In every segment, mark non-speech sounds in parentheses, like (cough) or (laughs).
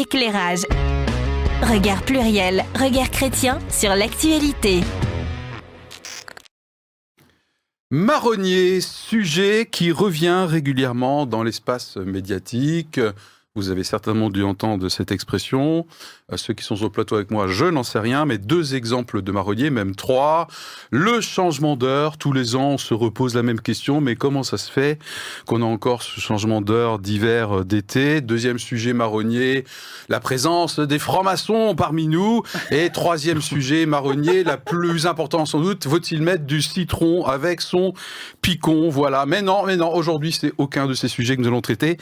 Éclairage. Regard pluriel, regard chrétien sur l'actualité. Marronnier, sujet qui revient régulièrement dans l'espace médiatique. Vous avez certainement dû entendre cette expression. Euh, ceux qui sont le plateau avec moi, je n'en sais rien, mais deux exemples de marronnier, même trois. Le changement d'heure, tous les ans, on se repose la même question, mais comment ça se fait qu'on a encore ce changement d'heure d'hiver, euh, d'été? Deuxième sujet marronnier, la présence des francs-maçons parmi nous. Et troisième sujet marronnier, la plus importante sans doute, faut-il mettre du citron avec son picon? Voilà. Mais non, mais non, aujourd'hui, c'est aucun de ces sujets que nous allons traiter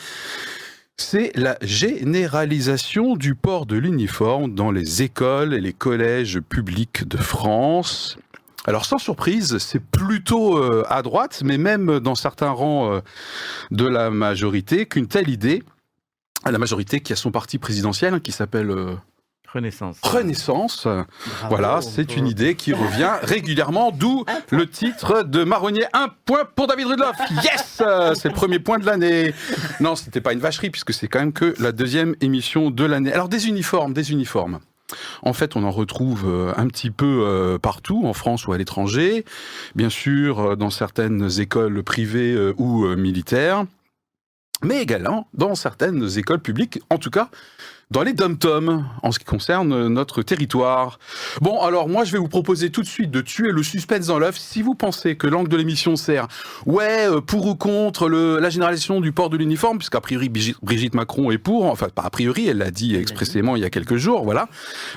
c'est la généralisation du port de l'uniforme dans les écoles et les collèges publics de France. Alors sans surprise, c'est plutôt euh, à droite, mais même dans certains rangs euh, de la majorité, qu'une telle idée, à la majorité qui a son parti présidentiel, hein, qui s'appelle euh, Renaissance. Renaissance. voilà, c'est une idée qui revient (laughs) régulièrement, d'où le titre de Marronnier. Un point pour David Rudloff. Yes C'est le premier point de l'année. Non, c'était pas une vacherie, puisque c'est quand même que la deuxième émission de l'année. Alors, des uniformes, des uniformes. En fait, on en retrouve euh, un petit peu euh, partout, en France ou à l'étranger. Bien sûr, euh, dans certaines écoles privées ou militaires. Mais également dans certaines écoles publiques, en tout cas dans les dom-toms en ce qui concerne notre territoire. Bon, alors moi je vais vous proposer tout de suite de tuer le suspense dans l'œuf. Si vous pensez que l'angle de l'émission sert, ouais, euh, pour ou contre le, la généralisation du port de l'uniforme, puisqu'a priori Brigitte Macron est pour, enfin pas a priori, elle l'a dit expressément il y a quelques jours, voilà.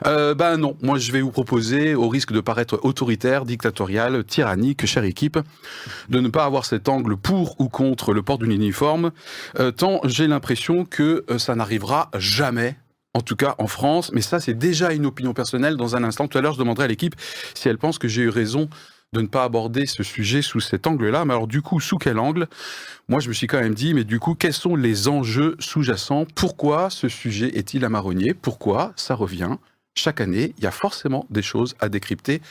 Euh, ben non, moi je vais vous proposer, au risque de paraître autoritaire, dictatorial, tyrannique, chère équipe, de ne pas avoir cet angle pour ou contre le port de l'uniforme, euh, tant j'ai l'impression que euh, ça n'arrivera jamais en tout cas en France, mais ça c'est déjà une opinion personnelle. Dans un instant, tout à l'heure, je demanderai à l'équipe si elle pense que j'ai eu raison de ne pas aborder ce sujet sous cet angle-là. Mais alors du coup, sous quel angle? Moi, je me suis quand même dit, mais du coup, quels sont les enjeux sous-jacents? Pourquoi ce sujet est-il à marronnier? Pourquoi ça revient? Chaque année, il y a forcément des choses à décrypter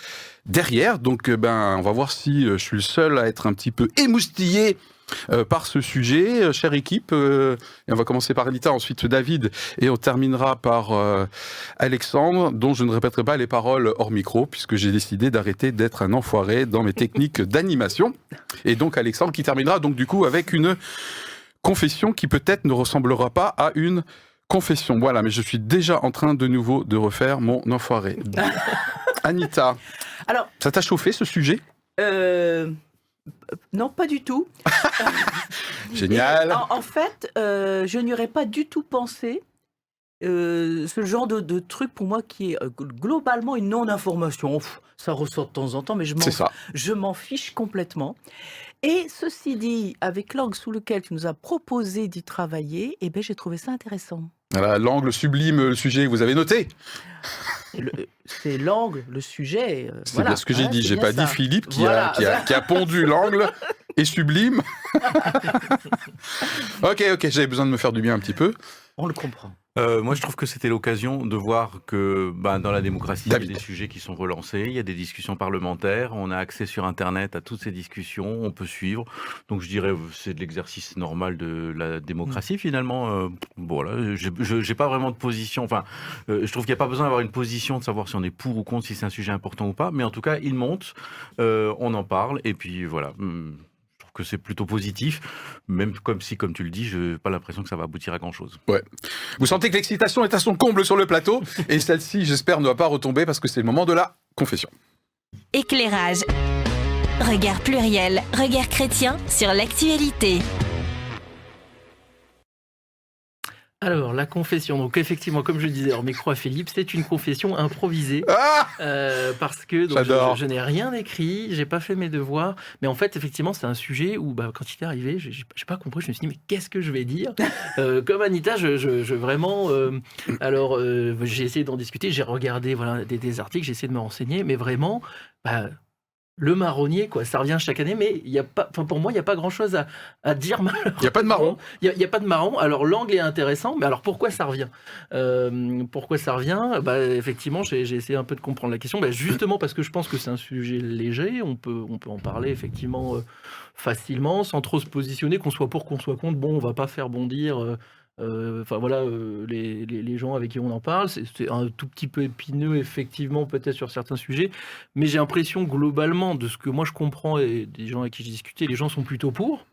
derrière. Donc, euh, ben, on va voir si euh, je suis le seul à être un petit peu émoustillé euh, par ce sujet, euh, chère équipe. Euh, et on va commencer par Anita, ensuite David, et on terminera par Alexandre, dont je ne répéterai pas les paroles hors micro, puisque j'ai décidé d'arrêter d'être un enfoiré dans mes techniques (laughs) d'animation. Et donc Alexandre qui terminera donc du coup avec une confession qui peut-être ne ressemblera pas à une confession. Voilà, mais je suis déjà en train de nouveau de refaire mon enfoiré. (laughs) Anita, Alors, ça t'a chauffé ce sujet? Non, pas du tout. (laughs) Génial. En, fait, euh, je n'y aurais pas du tout pensé. Euh, ce genre de, truc pour moi qui est euh, globalement une non-information. Ça ressort de temps en temps, mais je m'en fiche complètement. Et ceci dit, avec l'angle sous lequel tu nous as proposé d'y travailler, eh ben, j'ai trouvé ça intéressant. Voilà, l'angle sublime, le sujet que vous avez noté. (laughs) C'est l'angle, le sujet. Euh, c'est bien ce que j'ai dit. J'ai pas dit Philippe qui, a, qui a pondu l'angle (laughs) et sublime. (laughs) ok, ok, j'avais besoin de me faire du bien un petit peu. On le comprend. Euh, moi, je trouve que c'était l'occasion de voir que bah, dans la démocratie, il y a des sujets qui sont relancés, il y a des discussions parlementaires, on a accès sur Internet à toutes ces discussions, on peut suivre. Donc, je dirais, c'est de l'exercice normal de la démocratie, mm. finalement. Euh, bon, là, je n'ai pas vraiment de position. Enfin, euh, je trouve qu'il n'y a pas besoin d'avoir une position, de savoir si on est pour ou contre, si c'est un sujet important ou pas. Mais en tout cas, il monte, on en parle, et puis voilà. Que c'est plutôt positif, même comme si, comme tu le dis, je n'ai pas l'impression que ça va aboutir à grand-chose. Ouais. Vous sentez que l'excitation est à son comble sur le plateau, et celle-ci, j'espère, ne va pas retomber parce que c'est le moment de la confession. Éclairage. Regard pluriel, regard chrétien sur l'actualité. Alors, la confession. Donc, effectivement, comme je disais en micro à Philippe, c'est une confession improvisée. Ah euh, parce que je, n'ai rien écrit, j'ai pas fait mes devoirs. Mais en fait, effectivement, c'est un sujet où, bah, quand il est arrivé, j'ai pas compris. Je me suis dit, mais qu'est-ce que je vais dire? (laughs) Euh, Comme Anita, je, vraiment. Euh, alors, j'ai essayé d'en discuter, j'ai regardé voilà, des, articles, j'ai essayé de me renseigner, mais vraiment. Bah, le marronnier, quoi. Ça revient chaque année, mais il y a pas, enfin pour moi, il n'y a pas grand-chose à, dire. Il n'y a pas de marron. Il n'y a, pas de marron. Alors l'angle est intéressant, mais alors pourquoi ça revient? Euh, Pourquoi ça revient? Bah, Effectivement, j'ai essayé un peu de comprendre la question. Bah, justement parce que je pense que c'est un sujet léger. On peut, on peut en parler effectivement euh, facilement, sans trop se positionner, qu'on soit pour, qu'on soit contre. Bon, on va pas faire bondir. Euh, enfin voilà, les, les, gens avec qui on en parle, c'est un tout petit peu épineux effectivement peut-être sur certains sujets, mais j'ai l'impression globalement de ce que moi je comprends et des gens avec qui j'ai discuté, les gens sont plutôt pour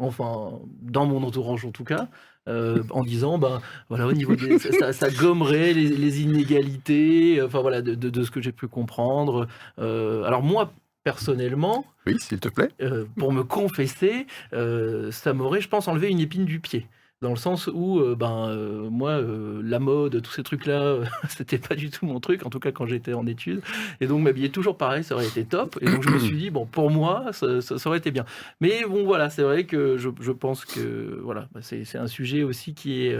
enfin dans mon entourage en tout cas, euh, en disant ben voilà au niveau des, ça, gommerait les, inégalités, enfin voilà de, ce que j'ai pu comprendre. Euh, alors moi personnellement, oui s'il te plaît, euh, pour me confesser, ça m'aurait je pense enlevé une épine du pied dans le sens où euh, ben euh, moi euh, la mode tous ces trucs là (laughs) c'était pas du tout mon truc en tout cas quand j'étais en études. Et donc m'habiller toujours pareil ça aurait été top. Et donc je me suis dit bon pour moi ça, aurait été bien. Mais bon voilà c'est vrai que je, je, pense que voilà bah, c'est un sujet aussi qui est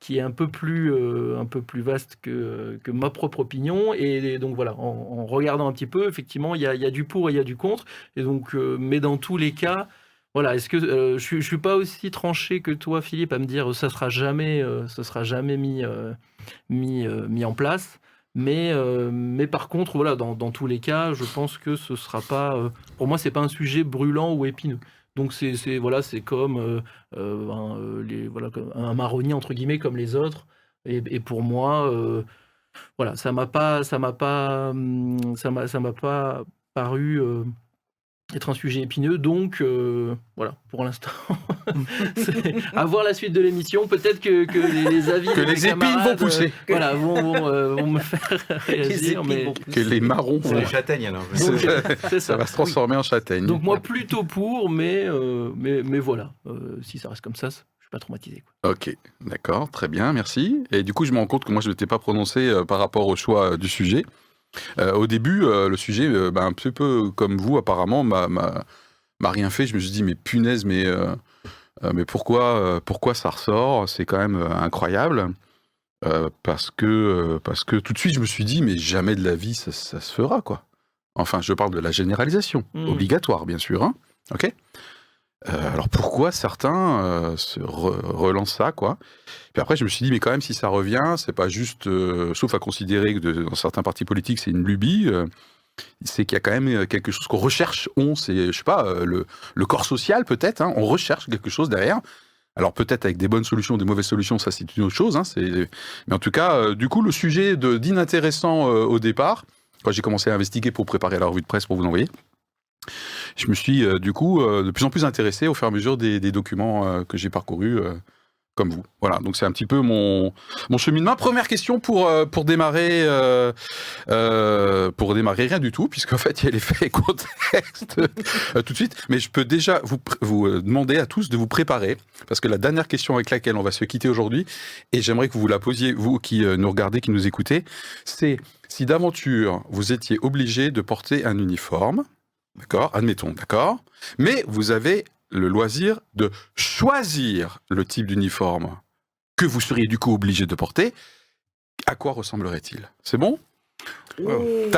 qui est un peu plus un peu plus vaste que, que ma propre opinion. Et, donc voilà en, regardant un petit peu effectivement il y a, y a, du pour et il y a du contre. Et donc mais dans tous les cas voilà, est-ce que euh, je, ne suis pas aussi tranché que toi, Philippe, à me dire ça sera jamais, euh, sera jamais mis, euh, mis, mis en place. Mais, mais par contre, voilà, dans, tous les cas, je pense que ce sera pas, pour moi, c'est pas un sujet brûlant ou épineux. Donc c'est voilà, c'est comme un, les, voilà, un marronnier entre guillemets comme les autres. Et, et pour moi, voilà, ça m'a pas, pas, hum, m'a pas paru être un sujet épineux. Donc, euh, voilà, pour l'instant, (laughs) à voir la suite de l'émission. Peut-être que, les, avis que les épines vont pousser. Euh, voilà, vont, euh, vont, me faire (laughs) réagir. Mais... Que les marrons vont. les châtaignes alors. (laughs) ça. ça. va se transformer en châtaigne. Donc moi plutôt pour, mais mais, mais voilà, si ça reste comme ça. Je suis pas traumatisé. Quoi. Ok, d'accord, très bien, merci. Et du coup, je me rends compte que moi, je ne m'étais pas prononcé par rapport au choix du sujet. Euh, au début, euh, le sujet, euh, bah, un petit peu comme vous, apparemment, m'a rien fait. Je me suis dit, mais punaise, mais, mais pourquoi, pourquoi ça ressort? C'est quand même incroyable. parce, que, parce que tout de suite, je me suis dit, mais jamais de la vie, ça, se fera, quoi. Enfin, je parle de la généralisation, mmh. obligatoire, bien sûr. Hein ok? Euh, alors pourquoi certains euh, se relancent ça, quoi? Puis après, je me suis dit, mais quand même, si ça revient, c'est pas juste, euh, sauf à considérer que dans certains partis politiques, c'est une lubie. c'est qu'il y a quand même quelque chose qu'on recherche. On, c'est, je sais pas, le, corps social peut-être. Hein, on recherche quelque chose derrière. Alors peut-être avec des bonnes solutions, des mauvaises solutions, ça c'est une autre chose. Hein. Mais en tout cas, du coup, le sujet d'inintéressant au départ, j'ai commencé à investiguer pour préparer la revue de presse pour vous envoyer, je me suis euh, du coup euh, de plus en plus intéressé au fur et à mesure des, documents euh, que j'ai parcourus comme vous. Voilà, donc c'est un petit peu mon, mon cheminement. Première question pour, pour démarrer, pour démarrer rien du tout, puisqu'en fait il y a les faits et (laughs) contextes tout de suite. Mais je peux déjà vous, vous demander à tous de vous préparer, parce que la dernière question avec laquelle on va se quitter aujourd'hui, et j'aimerais que vous la posiez, vous qui nous regardez, qui nous écoutez, c'est si d'aventure vous étiez obligé de porter un uniforme, D'accord Admettons, d'accord Mais vous avez le loisir de choisir le type d'uniforme que vous seriez du coup obligé de porter. À quoi ressemblerait-il? C'est bon? Oh.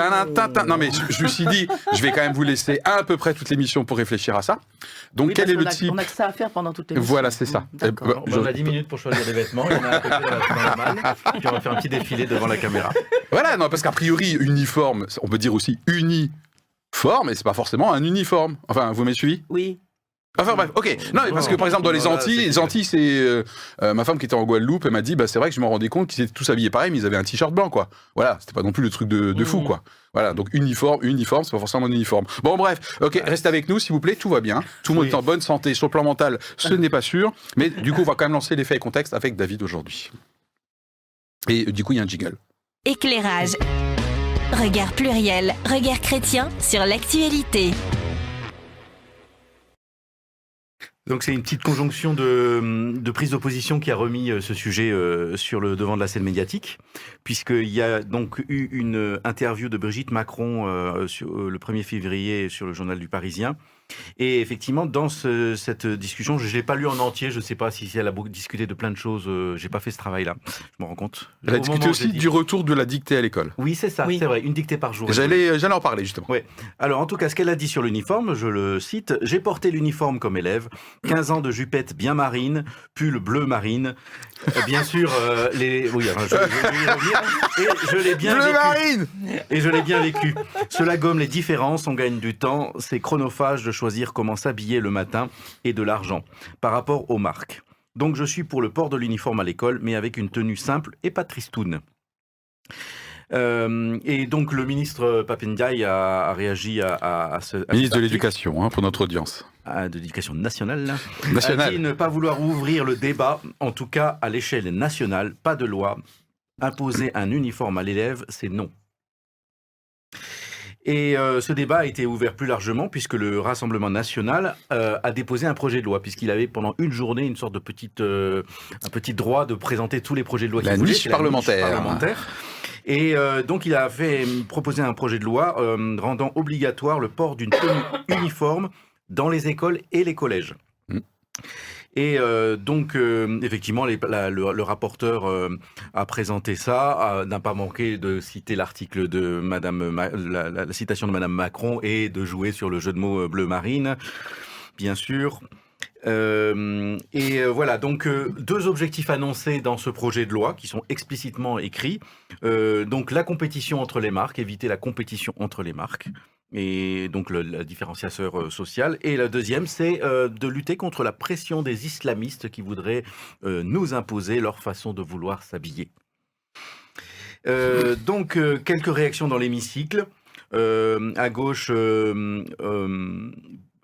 Non mais je, me suis dit, je vais quand même vous laisser à, peu près toute l'émission pour réfléchir à ça. Donc quel est le type On a que ça à faire pendant toute l'émission. Voilà, c'est ça. On a 10 minutes pour choisir des vêtements. Il y en a à puis on va faire un petit défilé devant la caméra. Voilà, non parce qu'a priori uniforme, on peut dire aussi uni forme, et c'est pas forcément un uniforme. Enfin, vous m'avez suivi? Oui. Enfin bref, ok. Non, mais parce que par exemple dans les Antilles, les Antilles, c'est euh, euh, ma femme qui était en Guadeloupe, elle m'a dit, bah c'est vrai que je me rendais compte qu'ils étaient tous habillés pareil, mais ils avaient un t-shirt blanc, quoi. Voilà, c'était pas non plus le truc de, fou, mmh. quoi. Voilà, donc uniforme, uniforme, c'est pas forcément un uniforme. Bon bref, ok, restez avec nous s'il vous plaît, tout va bien, tout le monde est en bonne santé. Sur le plan mental, ce n'est pas sûr, mais du coup on va quand même lancer les faits et contexte avec David aujourd'hui. Et du coup il y a un jingle. Éclairage. Regard pluriel, regard chrétien sur l'actualité. Donc c'est une petite conjonction de, prise d'opposition qui a remis euh, ce sujet euh, sur le devant de la scène médiatique, puisqu'il y a donc eu une interview de Brigitte Macron euh, le 1er février sur le journal du Parisien, et effectivement, dans cette discussion, je ne l'ai pas lu en entier. Je ne sais pas si elle a discuté de plein de choses. Euh, j'ai pas fait ce travail-là. Je me rends compte. Elle a discuté aussi du retour de la dictée à l'école. Oui, c'est ça. C'est vrai. Une dictée par jour. J'allais, j'allais en parler justement. Oui. Alors, en tout cas, ce qu'elle a dit sur l'uniforme, je le cite J'ai porté l'uniforme comme élève. 15 ans de jupette bien marine, pull bleu marine. Euh, bien sûr, euh, les. Oui, je, je, Et je l'ai bien bleu Marine Et je l'ai bien vécu. Cela gomme les différences. On gagne du temps. C'est chronophage de choisir comment s'habiller le matin et de l'argent par rapport aux marques. Donc je suis pour le port de l'uniforme à l'école, mais avec une tenue simple et pas tristoune. Euh, et donc le ministre Papendiaï a, réagi à, ce... ministre de l'Éducation, hein, pour notre audience. de l'Éducation nationale. nationale. A dit ne pas vouloir ouvrir le débat, en tout cas à l'échelle nationale, pas de loi. Imposer un uniforme à l'élève, c'est non. Et euh, ce débat a été ouvert plus largement puisque le Rassemblement national euh, a déposé un projet de loi, puisqu'il avait pendant une journée une sorte de petite, un petit droit de présenter tous les projets de loi qu'il voulait. Niche parlementaire. La niche parlementaire. Et euh, donc, il a fait proposer un projet de loi euh, rendant obligatoire le port d'une tenue uniforme dans les écoles et les collèges. Mm. Et euh, donc, effectivement, le, rapporteur a présenté ça, n'a pas manqué de citer l'article de Madame, la, citation de Madame Macron et de jouer sur le jeu de mots bleu marine, bien sûr. Euh, et euh, voilà, donc euh, deux objectifs annoncés dans ce projet de loi qui sont explicitement écrits. donc la compétition entre les marques, éviter la compétition entre les marques et donc le, la différenciateur social. Et la deuxième, c'est de lutter contre la pression des islamistes qui voudraient nous imposer leur façon de vouloir s'habiller. (laughs) donc quelques réactions dans l'hémicycle. à gauche,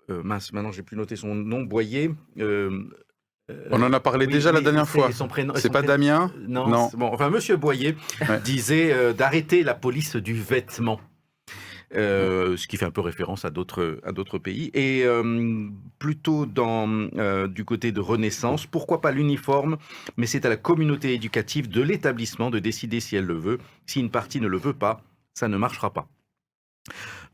euh, mince, maintenant j'ai plus noté son nom, Boyer. Euh, euh, On en a parlé déjà la dernière fois. C'est pas Damien? Non. Bon, enfin, Monsieur Boyer disait d'arrêter la police du vêtement. Ce qui fait un peu référence à d'autres à d'autres pays. Et plutôt dans du côté de Renaissance pourquoi pas l'uniforme mais c'est à la communauté éducative de l'établissement de décider si elle le veut. Si une partie ne le veut pas ça ne marchera pas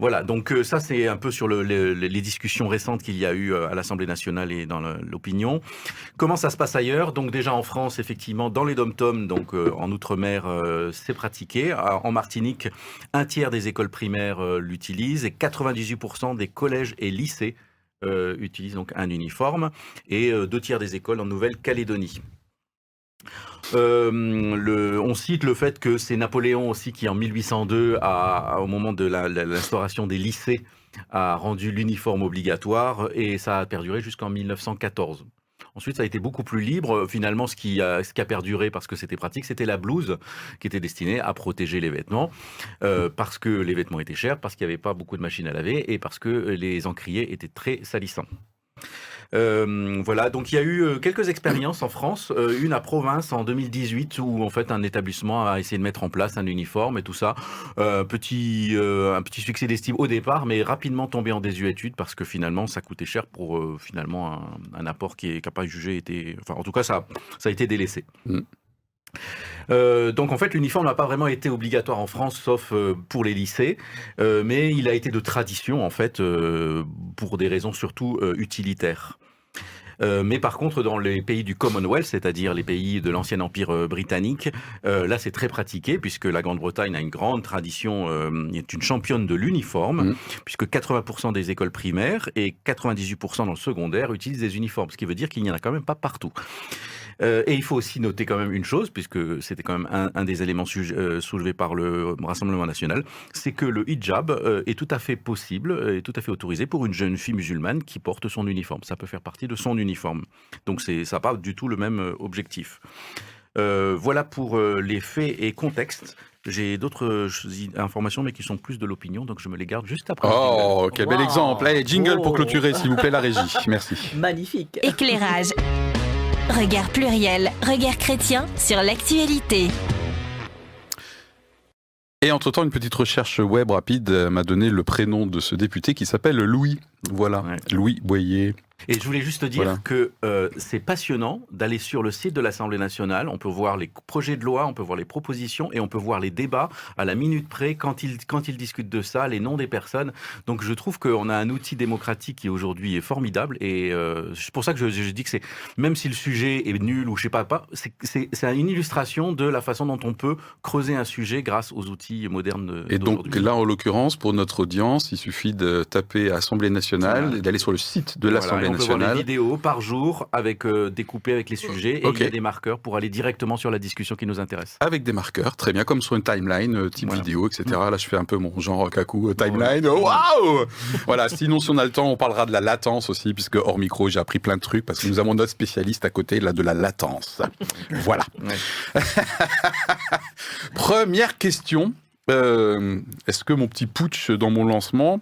voilà, donc euh, ça c'est un peu sur les discussions récentes qu'il y a eu euh, à l'Assemblée nationale et dans l'opinion. Comment ça se passe ailleurs? Donc déjà en France, effectivement, dans les dom-toms, donc euh, en outre-mer, c'est pratiqué. En Martinique, un tiers des écoles primaires l'utilisent et 98% des collèges et lycées utilisent donc un uniforme et deux tiers des écoles en Nouvelle-Calédonie. Euh, on cite le fait que c'est Napoléon aussi qui, en 1802, a, au moment de l'instauration des lycées, a rendu l'uniforme obligatoire et ça a perduré jusqu'en 1914. Ensuite, ça a été beaucoup plus libre. Finalement, ce qui a, ce qui a perduré parce que c'était pratique, c'était la blouse qui était destinée à protéger les vêtements euh, parce que les vêtements étaient chers, parce qu'il n'y avait pas beaucoup de machines à laver et parce que les encriers étaient très salissants. Euh, voilà, donc il y a eu euh, quelques expériences en France, euh, une à Province en 2018 où en fait un établissement a essayé de mettre en place un uniforme et tout ça. petit, un petit succès d'estime au départ, mais rapidement tombé en désuétude parce que finalement ça coûtait cher pour finalement un, apport qui capable de juger était, enfin en tout cas ça, ça a été délaissé. Mm. Donc en fait, l'uniforme n'a pas vraiment été obligatoire en France, sauf pour les lycées, mais il a été de tradition en fait pour des raisons surtout utilitaires. Euh, mais par contre, dans les pays du Commonwealth, c'est-à-dire les pays de l'ancien empire euh, britannique, euh, là c'est très pratiqué puisque la Grande-Bretagne a une grande tradition, est une championne de l'uniforme, mmh. puisque 80% des écoles primaires et 98% dans le secondaire utilisent des uniformes, ce qui veut dire qu'il n'y en a quand même pas partout. Euh, et il faut aussi noter quand même une chose, puisque c'était quand même un, des éléments euh, soulevés par le Rassemblement national, c'est que le hijab euh, est tout à fait possible et tout à fait autorisé pour une jeune fille musulmane qui porte son uniforme. Ça peut faire partie de son uniforme. Donc ça n'a pas du tout le même objectif. voilà pour les faits et contextes. J'ai d'autres informations, mais qui sont plus de l'opinion, donc je me les garde juste après. Oh, quel bel exemple. Allez, jingle pour clôturer, s'il vous plaît, la régie. Merci. Magnifique. Éclairage. Regard pluriel, regard chrétien sur l'actualité. Et entre-temps, une petite recherche web rapide m'a donné le prénom de ce député qui s'appelle Louis. Voilà, Louis Boyer. Et je voulais juste dire que euh, c'est passionnant d'aller sur le site de l'Assemblée nationale. On peut voir les projets de loi, on peut voir les propositions et on peut voir les débats à la minute près quand ils, quand ils discutent de ça, les noms des personnes. Donc je trouve qu'on a un outil démocratique qui aujourd'hui est formidable. Et euh, c'est pour ça que je, je dis que c'est, même si le sujet est nul ou je sais pas, pas c'est une illustration de la façon dont on peut creuser un sujet grâce aux outils modernes. Et donc là, en l'occurrence, pour notre audience, il suffit de taper Assemblée nationale et d'aller sur le site de l'Assemblée on peut voir les vidéos par jour avec euh, découpées avec les sujets et il y a des marqueurs pour aller directement sur la discussion qui nous intéresse. Avec des marqueurs, très bien, comme sur une timeline, euh, type vidéo, etc. Là, je fais un peu mon genre kaku timeline. Waouh Voilà. Sinon, si on a le temps, on parlera de la latence aussi, puisque hors micro, j'ai appris plein de trucs parce que nous avons notre spécialiste à côté là de la latence. voilà. (laughs) Première question. Est-ce que mon petit putsch dans mon lancement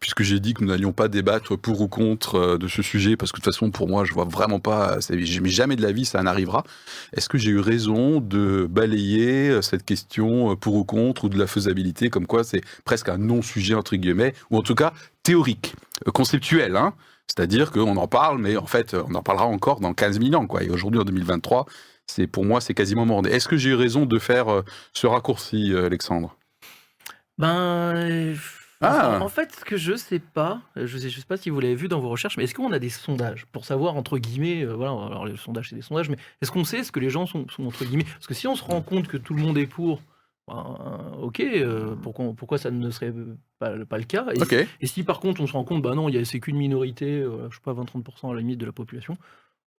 puisque j'ai dit que nous n'allions pas débattre pour ou contre euh, de ce sujet, parce que de toute façon, pour moi, je vois vraiment pas, mais jamais de la vie ça en arrivera. Est-ce que j'ai eu raison de balayer euh, cette question euh, pour ou contre, ou de la faisabilité, comme quoi c'est presque un non-sujet, entre guillemets, ou en tout cas théorique, conceptuel, hein c'est-à-dire qu'on en parle, mais en fait, on en parlera encore dans 15 000 ans, quoi. Et aujourd'hui, en 2023, c'est pour moi, c'est quasiment mort. Est-ce que j'ai eu raison de faire ce raccourci, Alexandre? Ben, ah. En fait, ce que je sais pas, je sais, je sais pas si vous l'avez vu dans vos recherches, mais est-ce qu'on a des sondages pour savoir entre guillemets, euh, voilà, alors les sondages c'est des sondages, mais est-ce qu'on sait ce que les gens sont, entre guillemets Parce que si on se rend compte que tout le monde est pour, ben, ok, euh, pourquoi, pourquoi, ça ne serait pas, pas le cas? Et, si par contre on se rend compte, bah non, il y a c'est qu'une minorité, euh, je sais pas 20-30% à la limite de la population,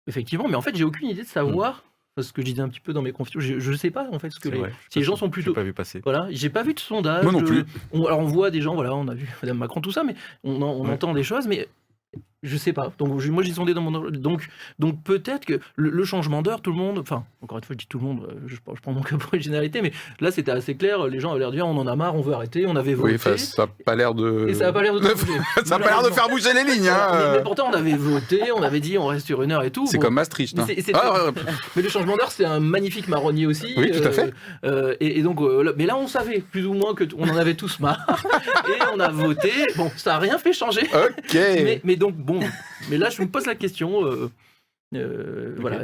effectivement, mais en fait j'ai aucune idée de savoir ce que je disais un petit peu dans mes confidences. Je ne sais pas en fait ce que les, si les gens sont plutôt. pas vu passer. Voilà, j'ai pas vu de sondage. Moi non plus. alors on voit des gens, voilà, on a vu Madame Macron tout ça, mais on, on entend des choses, mais je sais pas. Donc moi j'ai sondé dans mon donc donc peut-être que le, changement d'heure, tout le monde, enfin encore une fois je dis tout le monde, euh, je, prends mon cas pour une généralité, mais là c'était assez clair. Les gens avaient l'air de dire on en a marre, on veut arrêter, on avait voté. Oui, ça a pas l'air de. Et ça a pas l'air de. (laughs) ça a pas l'air de faire bouger les lignes. Hein. Mais, pourtant on avait voté, on avait dit on reste sur une heure et tout. C'est comme Maastricht. Mais, hein. ah, mais, le changement d'heure c'est un magnifique marronnier aussi. Oui, tout à fait. Euh, euh, et, donc mais là on savait plus ou moins que on en avait tous marre (laughs) et on a voté. Bon, ça a rien fait changer. Ok. mais, mais donc bon, (laughs) mais là je me pose la question. Euh, euh, voilà.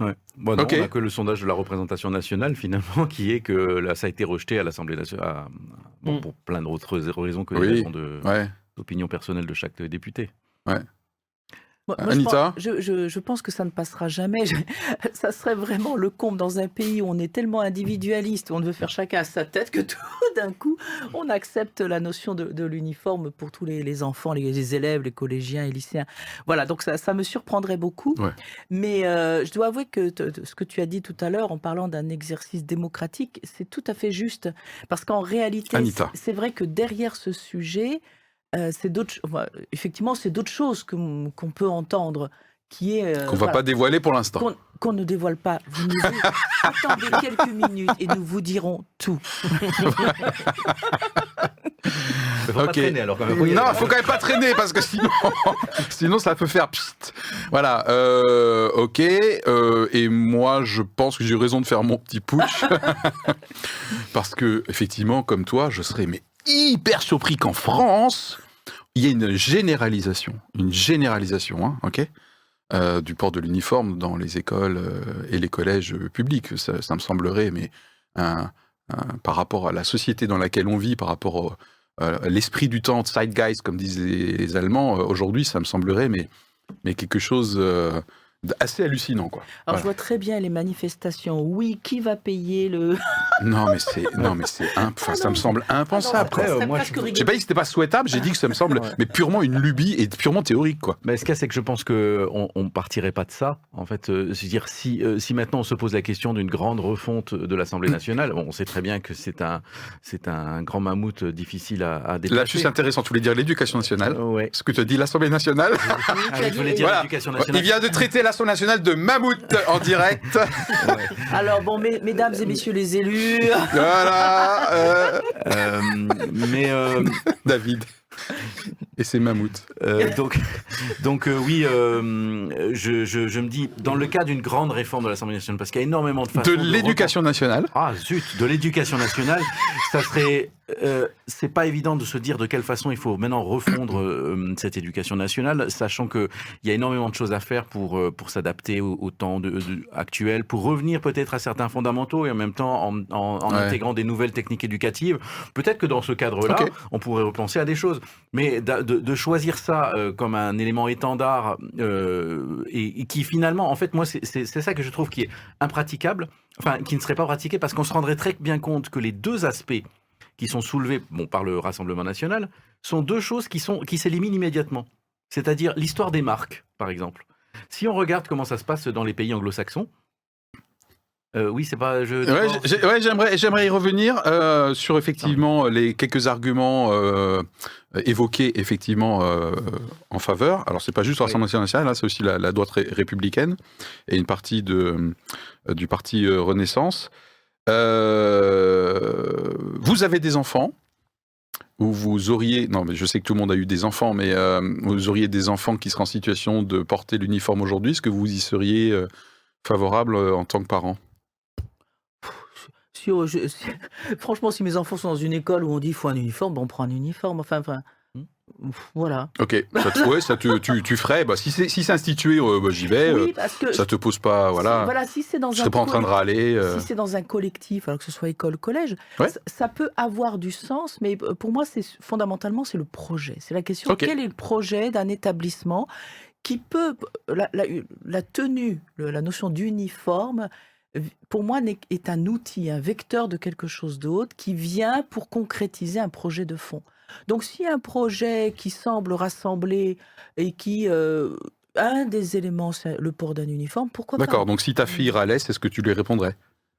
Ouais. Bon, non, on n'a que le sondage de la représentation nationale finalement (laughs) qui est que là, ça a été rejeté à l'Assemblée nationale bon, mm. pour plein d'autres raisons que les raisons d'opinion personnelle de chaque député. Ouais. Anita je pense, que ça ne passera jamais. (laughs) ça serait vraiment le comble dans un pays où on est tellement individualiste, où on veut faire chacun à sa tête, que tout (laughs) d'un coup, on accepte la notion de, l'uniforme pour tous les, enfants, les, élèves, les collégiens et lycéens. Voilà, donc ça, me surprendrait beaucoup. Mais euh, je dois avouer que ce que tu as dit tout à l'heure en parlant d'un exercice démocratique, c'est tout à fait juste. Parce qu'en réalité, c'est vrai que derrière ce sujet, euh, c'est d'autres, effectivement, c'est d'autres choses qu'on peut entendre, qui est euh, qu'on va pas dévoiler pour l'instant. Qu'on ne dévoile pas. Vous nous (laughs) attendez quelques minutes et nous vous dirons tout. faut pas traîner alors quand même. Non, il faut quand même pas traîner parce que sinon, (laughs) sinon ça peut faire psst. Voilà. Euh, ok. et moi, je pense que j'ai eu raison de faire mon petit push (laughs) parce que effectivement, comme toi, je serais mais hyper surpris qu'en France, il y ait une généralisation, une généralisation, hein, ok, euh, du port de l'uniforme dans les écoles euh, et les collèges publics. Ça, me semblerait, mais par rapport à la société dans laquelle on vit, par rapport à l'esprit du temps, zeitgeist, comme disent les, Allemands, euh, aujourd'hui, ça me semblerait, mais quelque chose assez hallucinant quoi. Alors je vois très bien les manifestations. Oui, qui va payer le (laughs) Non mais c'est non mais c'est ah ça me semble impensable. Après, euh, moi, je j'ai pas dit que c'était pas souhaitable, j'ai dit que ça me semble mais purement une lubie et purement théorique quoi. Mais ce qu'il y a c'est que je pense que on, partirait pas de ça en fait, euh, c'est dire si euh, si maintenant on se pose la question d'une grande refonte de l'Assemblée mm. nationale, on sait très bien que c'est un c'est un grand mammouth difficile à, à Là, je suis intéressant, tu voulais dire l'éducation nationale ouais. Ce que te dit l'Assemblée nationale. Ah, je voulais dire l'éducation nationale. Il vient de traiter la nationale de mammouth en direct. Alors bon, mesdames et messieurs les élus. Voilà. Euh. Euh, mais euh, David. (laughs) Et c'est mammouth. donc, donc oui, je, je, me dis, dans le cas d'une grande réforme de l'Assemblée nationale, parce qu'il y a énormément de façons. De l'éducation nationale. Ah zut, de l'éducation nationale, ça serait euh, c'est pas évident de se dire de quelle façon il faut maintenant refondre euh, cette éducation nationale, sachant qu'il y a énormément de choses à faire pour, euh, pour s'adapter au, temps de, actuel, pour revenir peut-être à certains fondamentaux et en même temps en, intégrant des nouvelles techniques éducatives. Peut-être que dans ce cadre-là, on pourrait repenser à des choses. Mais de, choisir ça comme un élément étendard et, et, qui finalement, en fait, moi, c'est ça que je trouve qui est impraticable, enfin, qui ne serait pas pratiqué parce qu'on se rendrait très bien compte que les deux aspects qui sont soulevés bon, par le Rassemblement national sont deux choses qui, sont, qui s'éliminent immédiatement. C'est-à-dire l'histoire des marques, par exemple. Si on regarde comment ça se passe dans les pays anglo-saxons, euh, oui, c'est pas. Je... Ouais, j'aimerais, j'aimerais y revenir euh, sur effectivement les quelques arguments euh, évoqués effectivement en faveur. Alors c'est pas juste le Rassemblement national, là, c'est aussi la, droite républicaine et une partie de du parti Renaissance. vous avez des enfants ou vous auriez, non mais je sais que tout le monde a eu des enfants, mais vous auriez des enfants qui seraient en situation de porter l'uniforme aujourd'hui, est-ce que vous y seriez favorable en tant que parent? (laughs) Franchement, si mes enfants sont dans une école où on dit qu'il faut un uniforme, ben, on prend un uniforme. Enfin, enfin hmm. voilà. Ok, ça, te, ça tu, tu, ferais. Bah, si c'est si institué, euh, bah, j'y vais. Oui, euh, parce que ça te pose pas. Voilà. voilà si c'est dans je serais pas en train de râler. Euh. Si c'est dans un collectif, alors que ce soit école, collège, ça, peut avoir du sens, mais pour moi, c'est fondamentalement c'est le projet. C'est la question quel est le projet d'un établissement qui peut la, la tenue, la notion d'uniforme pour moi, est un outil, un vecteur de quelque chose d'autre qui vient pour concrétiser un projet de fond. Donc, si un projet qui semble rassembler et qui euh, un des éléments, c'est le port d'un uniforme, pourquoi pas D'accord. Donc, si ta fille râlait, est-ce que tu lui répondrais?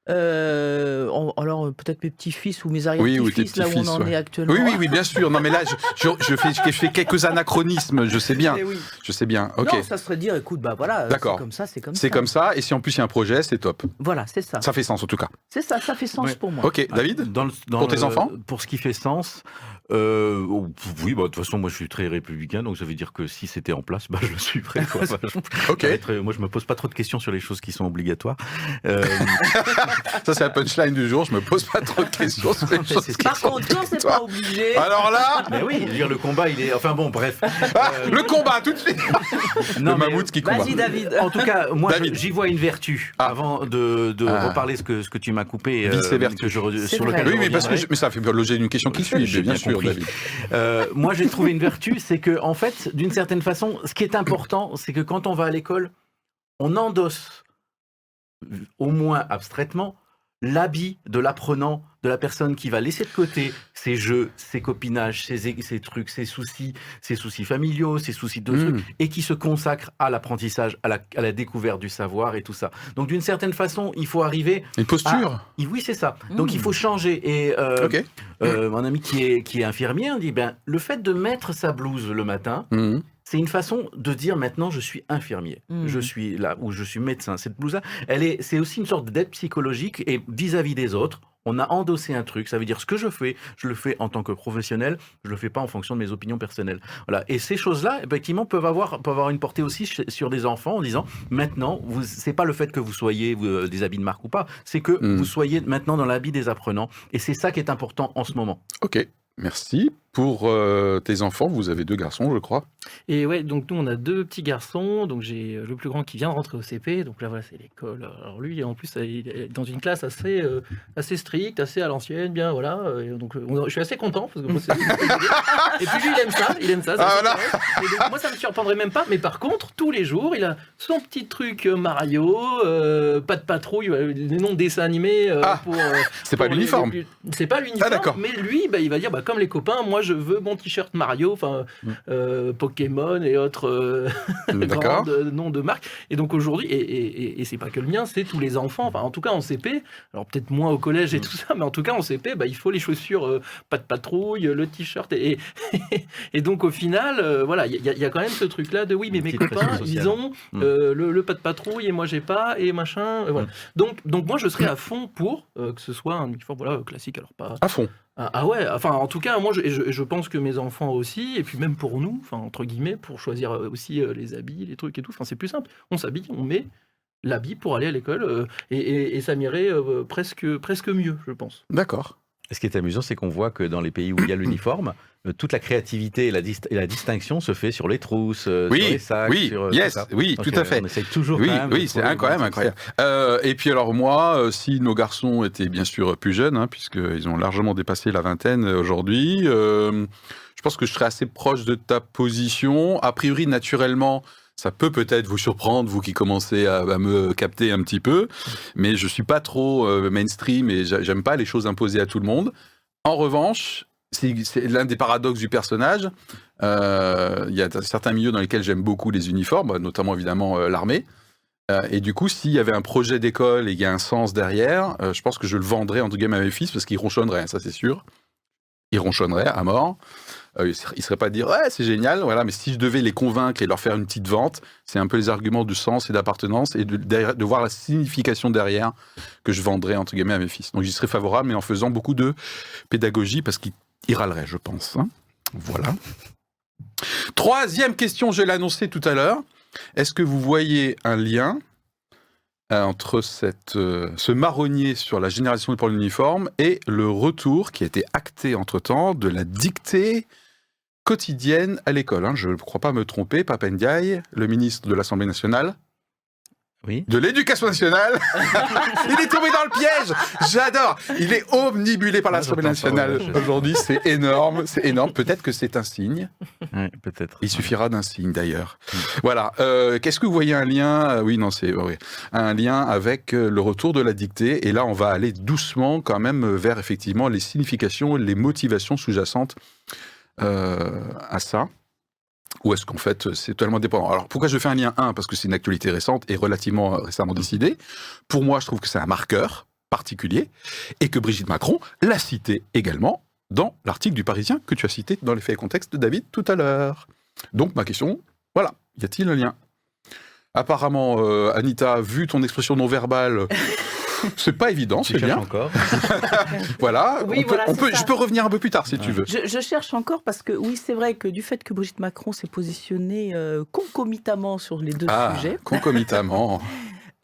Euh, alors peut-être mes petits-fils ou mes arrière-petits-fils, là où on en est actuellement. Oui, oui, oui, bien sûr. Non, mais là, je, je, fais, je fais, quelques anachronismes, je sais bien. Je sais bien. Ok. Non, ça serait dire, écoute, bah voilà, c'est comme ça, c'est comme ça. C'est comme ça, et si en plus il y a un projet, c'est top. Voilà, c'est ça. Ça fait sens en tout cas. C'est ça, ça fait sens pour moi. Ok, David, dans pour tes enfants Pour ce qui fait sens, euh, oh, oui, bah, de toute façon, moi je suis très républicain, donc ça veut dire que si c'était en place, bah, je le suivrai. Quoi. (laughs) ok. moi je me pose pas trop de questions sur les choses qui sont obligatoires. Euh... (laughs) ça, c'est la punchline du jour, je me pose pas trop de questions sur les choses Par contre, c'est pas obligé. Alors là. Mais oui, dire, le combat, il est. Enfin bon, bref. Ah, euh, le combat, tout de suite non, Le mammouth qui combat. Vas-y, David. En tout cas, moi j'y vois une vertu ah. avant de, de ah. reparler ce que, ce que tu m'as coupé. Vice euh, vertu. sur lequel oui, mais, parce que mais ça fait l'objet d'une question qui suit, bien sûr. Euh, moi, j'ai trouvé une vertu, c'est que, en fait, d'une certaine façon, ce qui est important, c'est que quand on va à l'école, on endosse, au moins abstraitement, l'habit de l'apprenant, de la personne qui va laisser de côté ses jeux, ses copinages, ses, trucs, ses soucis, ses soucis familiaux, ses soucis de trucs, hmm. et qui se consacre à l'apprentissage, à la, découverte du savoir et tout ça. Donc d'une certaine façon, il faut arriver... Une posture Oui, c'est ça. Donc il faut changer. Et euh, euh, mon ami qui est, qui est infirmier, on dit, ben, le fait de mettre sa blouse le matin, hmm c'est une façon de dire maintenant je suis infirmier, mmh. je suis là ou je suis médecin. Cette blouse-là, elle est, c'est aussi une sorte d'aide psychologique et vis-à-vis des autres. On a endossé un truc, ça veut dire ce que je fais, je le fais en tant que professionnel, je le fais pas en fonction de mes opinions personnelles. Voilà. Et ces choses-là, effectivement, peuvent avoir, peuvent avoir une portée aussi sur des enfants en disant maintenant, vous, c'est pas le fait que vous soyez euh, des habits de marque ou pas, c'est que mmh. vous soyez maintenant dans l'habit des apprenants. Et c'est ça qui est important en ce moment. Ok. Merci. Pour euh, tes enfants, vous avez deux garçons, je crois. Et ouais, donc nous on a deux petits garçons. Donc j'ai euh, le plus grand qui vient de rentrer au CP. Donc là voilà, c'est l'école. Alors lui, en plus, il est dans une classe assez euh, assez stricte, assez à l'ancienne, bien voilà. donc je suis assez content parce que (laughs) Et puis lui, il aime ça, il aime ça. ah, donc, moi, ça me surprendrait même pas. Mais par contre, tous les jours, il a son petit truc Mario, pas de patrouille, les noms de dessins animés. Ah, c'est pas l'uniforme. C'est pas l'uniforme. Ah, mais lui, bah, il va dire, bah, comme les copains, moi je veux mon t-shirt Mario, enfin mm. euh, Pokémon et autres euh, (laughs) grands noms de marque. Et donc aujourd'hui, et, et, c'est pas que le mien, c'est tous les enfants. Enfin, en tout cas en CP, alors peut-être moins au collège et mm. tout ça, mais en tout cas en CP, bah, il faut les chaussures, euh, pas de patrouille, le t-shirt. Et, et, (laughs) donc au final, voilà, il y, a quand même ce truc-là de oui, mais mes copains, ils ont mm. le, pas de patrouille et moi j'ai pas et machin. Voilà. Donc, donc moi je serais à fond pour que ce soit un uniforme voilà, classique, alors pas à fond. Ah, ah, ouais, enfin en tout cas, moi je, pense que mes enfants aussi, et puis même pour nous, entre guillemets, pour choisir euh, aussi euh, les habits, les trucs et tout, enfin c'est plus simple. On s'habille, on met l'habit pour aller à l'école, euh, et, et, ça m'irait presque, presque mieux, je pense. D'accord. Ce qui est amusant, c'est qu'on voit que dans les pays où il y a l'uniforme, euh, toute la créativité et la, et la, distinction se fait sur les trousses, euh, oui, sur les sacs. Oui, sur, euh, yes, oui, tout à fait. On essaye toujours. Oui, oui, c'est quand même incroyable. Euh, et puis alors moi, si nos garçons étaient bien sûr plus jeunes, hein, puisqu'ils ont largement dépassé la vingtaine aujourd'hui, euh, je pense que je serais assez proche de ta position. A priori, naturellement, ça peut peut-être vous surprendre, vous qui commencez à, me capter un petit peu, mais je suis pas trop mainstream et j'aime pas les choses imposées à tout le monde. En revanche, c'est l'un des paradoxes du personnage. Euh, il y a certains milieux dans lesquels j'aime beaucoup les uniformes, notamment évidemment euh, l'armée. Euh, et du coup, s'il y avait un projet d'école et il y a un sens derrière, je pense que je le vendrais entre guillemets à mes fils parce qu'ils ronchonneraient, ça c'est sûr. Ils ronchonneraient à mort. Ils ne seraient pas dire ouais c'est génial, voilà. Mais si je devais les convaincre et leur faire une petite vente, c'est un peu les arguments du sens et d'appartenance et de, de, voir la signification derrière que je vendrais entre guillemets à mes fils. Donc j'y serais favorable, mais en faisant beaucoup de pédagogie parce qu'ils râleraient, je pense. Hein. Voilà. Troisième question, je l'ai annoncé tout à l'heure. Est-ce que vous voyez un lien euh, entre cette, euh, ce marronnier sur la génération du port uniforme et le retour qui a été acté entre-temps de la dictée quotidienne à l'école. Hein? Je ne crois pas me tromper, Papendiaï, le ministre de l'Assemblée nationale, de l'éducation nationale. (laughs) il est tombé dans le piège. J'adore. Il est omnibulé par l'Assemblée nationale aujourd'hui. C'est énorme. C'est énorme. Peut-être que c'est un signe. peut-être. Il suffira d'un signe d'ailleurs. Mm. Voilà. Euh, qu'est-ce que vous voyez un lien euh, Oui, non, c'est un lien avec euh, le retour de la dictée. Et là, on va aller doucement quand même vers effectivement les significations, les motivations sous-jacentes à ça ou est-ce qu'en fait c'est totalement dépendant? Alors pourquoi je fais un lien? 1 Parce que c'est une actualité récente et relativement récemment décidée. Pour moi, je trouve que c'est un marqueur particulier et que Brigitte Macron l'a cité également dans l'article du Parisien que tu as cité dans les faits et contextes de David tout à l'heure. Donc ma question, voilà, y a-t-il un lien? Apparemment, euh, Anita, vu ton expression non verbale, C'est pas évident, c'est bien. encore. (laughs) voilà, on peut, je peux revenir un peu plus tard si tu veux. Je, cherche encore parce que oui, c'est vrai que du fait que Brigitte Macron s'est positionnée euh, concomitamment sur les deux ah, sujets. Concomitamment. (laughs)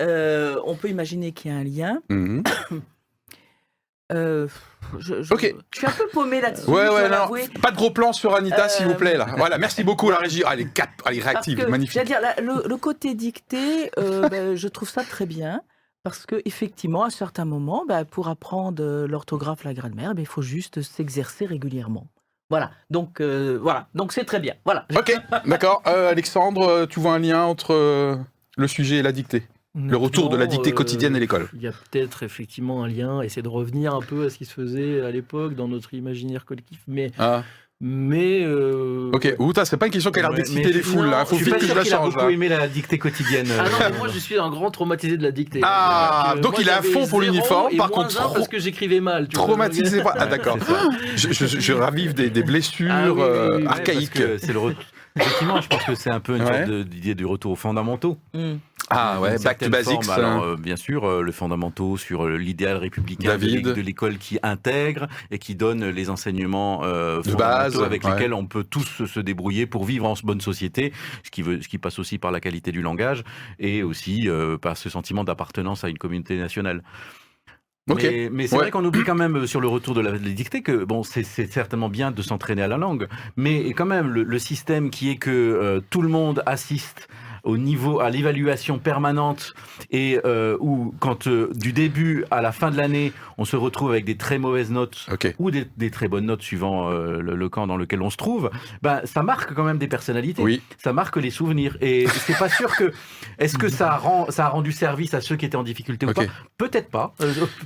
Euh, on peut imaginer qu'il y a un lien. Mhm. (coughs) Euh, je, je, suis un peu paumé là-dessus. Ouais, ouais, non. Pas de gros plan sur Anita, s'il vous plaît. Là. Voilà, merci beaucoup, la régie. elle est, réactive, magnifique. Dire, le, côté dicté, ben, je trouve ça très bien. Parce qu'effectivement, à certains moments, bah, pour apprendre l'orthographe, la grammaire, bah, il faut juste s'exercer régulièrement. Voilà, donc euh, voilà, donc c'est très bien. Voilà. Ok, d'accord. Euh, Alexandre, euh, tu vois un lien entre le sujet et la dictée? Le retour de la dictée quotidienne à l'école? Il y a peut-être effectivement un lien, essayer de revenir un peu à ce qui se faisait à l'époque dans notre imaginaire collectif, mais ah. Mais. Euh... Ok, Outa, c'est pas une question qui a l'air d'exciter les foules, là. Faut vite que je la change. J'ai beaucoup aimé la dictée quotidienne. Ah non, mais moi, je suis un grand traumatisé de la dictée. Ah, donc, il est à fond pour l'uniforme, par contre. parce que j'écrivais mal. Tu traumatisé pas. Ah, (laughs) d'accord. je, je, je, ravive des, des blessures ah euh, archaïques. C'est le Effectivement, je pense que c'est un peu une sorte d'idée du retour aux fondamentaux. Ah ouais, back to basics. Hein. alors, euh, bien sûr, euh, le fondamentaux sur euh, l'idéal républicain de l'école qui intègre et qui donne les enseignements de base avec lesquels on peut tous se débrouiller pour vivre en bonne société, ce qui, veut, ce qui passe aussi par la qualité du langage et aussi par ce sentiment d'appartenance à une communauté nationale. Mais, c'est vrai qu'on oublie quand même sur le retour de la, dictée que bon, c'est certainement bien de s'entraîner à la langue, mais quand même le, système qui est que tout le monde assiste au niveau, à l'évaluation permanente et euh, où, quand euh, du début à la fin de l'année, on se retrouve avec des très mauvaises notes ou des, très bonnes notes suivant euh, le, camp dans lequel on se trouve, ben, ça marque quand même des personnalités. Oui. Ça marque les souvenirs. Et c'est pas sûr que. Est-ce que ça, rend, ça a rendu service à ceux qui étaient en difficulté ou pas? Peut-être pas,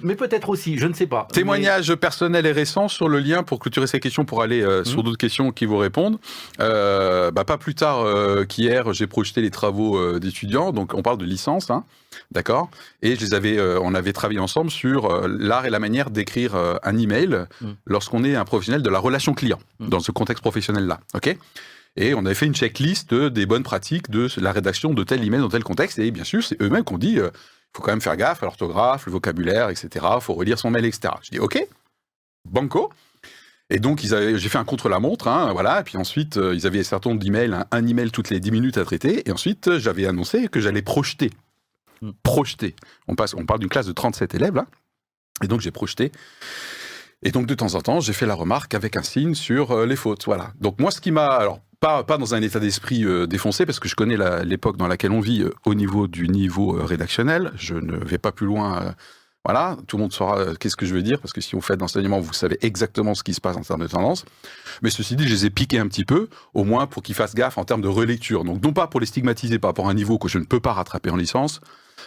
mais peut-être aussi, je ne sais pas. Témoignage personnel et récent sur le lien pour clôturer ces questions, pour aller sur mmh. d'autres questions qui vous répondent. bah, pas plus tard qu'hier, j'ai projeté les travaux euh, d'étudiants, donc on parle de licence, hein, d'accord? Et je les avais, euh, on avait travaillé ensemble sur euh, l'art et la manière d'écrire un email mm. lorsqu'on est un professionnel de la relation client, mm. dans ce contexte professionnel-là, ok? Et on avait fait une checklist des bonnes pratiques de la rédaction de tel email dans tel contexte. Et bien sûr, c'est eux-mêmes qu'on dit, il faut quand même faire gaffe à l'orthographe, le vocabulaire, etc. Il faut relire son mail, etc. Je dis, OK, banco. Et donc, j'ai fait un contre-la-montre, hein, voilà. Et puis ensuite, euh, ils avaient un certain nombre d'emails, un, email toutes les 10 minutes à traiter. Et ensuite, euh, j'avais annoncé que j'allais projeter. Hmm. Projeter. On, passe, on parle d'une classe de 37 élèves, là. Et donc, j'ai projeté. Et donc, de temps en temps, j'ai fait la remarque avec un signe sur euh, les fautes, voilà. Donc, moi, ce qui m'a... Alors, pas, pas dans un état d'esprit défoncé, parce que je connais l'époque dans laquelle on vit au niveau du niveau rédactionnel. Je ne vais pas plus loin voilà, tout le monde saura euh, qu'est-ce que je veux dire, parce que si vous faites d'enseignement, vous savez exactement ce qui se passe en termes de tendance. Mais ceci dit, je les ai piqués un petit peu, au moins pour qu'ils fassent gaffe en termes de relecture. Donc non pas pour les stigmatiser par rapport à un niveau que je ne peux pas rattraper en licence,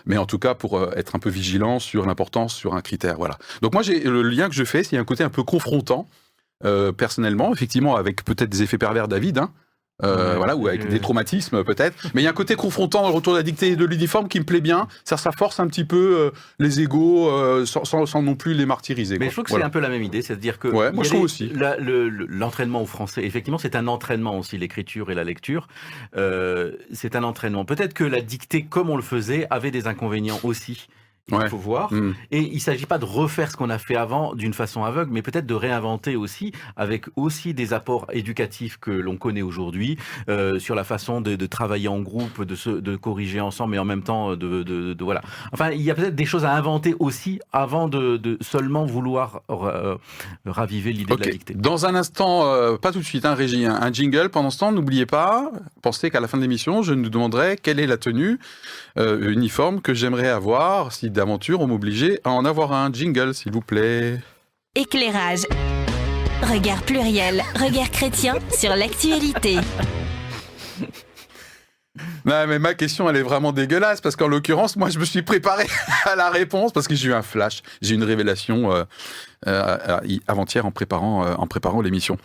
mais en tout cas pour euh, être un peu vigilant sur l'importance sur un critère. Voilà. Donc moi, j'ai le lien que je fais, c'est un côté un peu confrontant personnellement, effectivement, avec peut-être des effets pervers, David. Hein, euh, voilà, ou avec des traumatismes peut-être. Mais il y a un côté confrontant dans le retour de la dictée de l'uniforme qui me plaît bien. Ça, ça force un petit peu euh, les égaux euh, sans, sans, non plus les martyriser. Mais je trouve que c'est un peu la même idée, c'est-à-dire que ouais, moi je trouve aussi. L'entraînement au français, effectivement, c'est un entraînement aussi, l'écriture et la lecture. c'est un entraînement. Peut-être que la dictée, comme on le faisait, avait des inconvénients aussi il faut voir. Mm. Et il ne s'agit pas de refaire ce qu'on a fait avant d'une façon aveugle, mais peut-être de réinventer aussi, avec aussi des apports éducatifs que l'on connaît aujourd'hui, euh, sur la façon de, de, travailler en groupe, de, se, de corriger ensemble, mais en même temps, de, de voilà. Enfin, il y a peut-être des choses à inventer aussi avant de, seulement vouloir euh, raviver l'idée de la dictée. Dans un instant, euh, pas tout de suite, un hein, Régie, un, jingle. Pendant ce temps, n'oubliez pas, pensez qu'à la fin de l'émission, je nous demanderai quelle est la tenue uniforme que j'aimerais avoir si d'aventure, on m'obligeait à en avoir un jingle, s'il vous plaît. Éclairage. Regard pluriel, regard chrétien sur l'actualité. (laughs) Non, mais ma question, elle est vraiment dégueulasse parce qu'en l'occurrence, moi, je me suis préparé (laughs) à la réponse parce que j'ai eu un flash, j'ai eu une révélation euh, euh, avant-hier en préparant, euh, en préparant l'émission.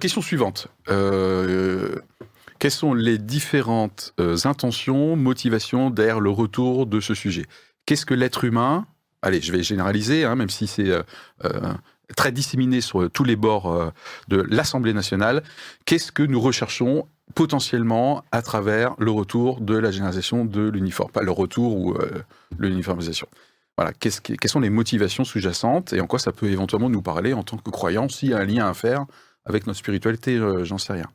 question suivante. quelles sont les différentes intentions, motivations derrière le retour de ce sujet? Qu'est-ce que l'être humain Allez, je vais généraliser, hein, même si c'est euh, euh, très disséminé sur tous les bords euh, de l'Assemblée nationale. Qu'est-ce que nous recherchons potentiellement à travers le retour de la généralisation de l'uniforme? Pas le retour ou l'uniformisation. Voilà, quelles sont les motivations sous-jacentes et en quoi ça peut éventuellement nous parler en tant que croyants s'il y a un lien à faire avec notre spiritualité, j'en sais rien.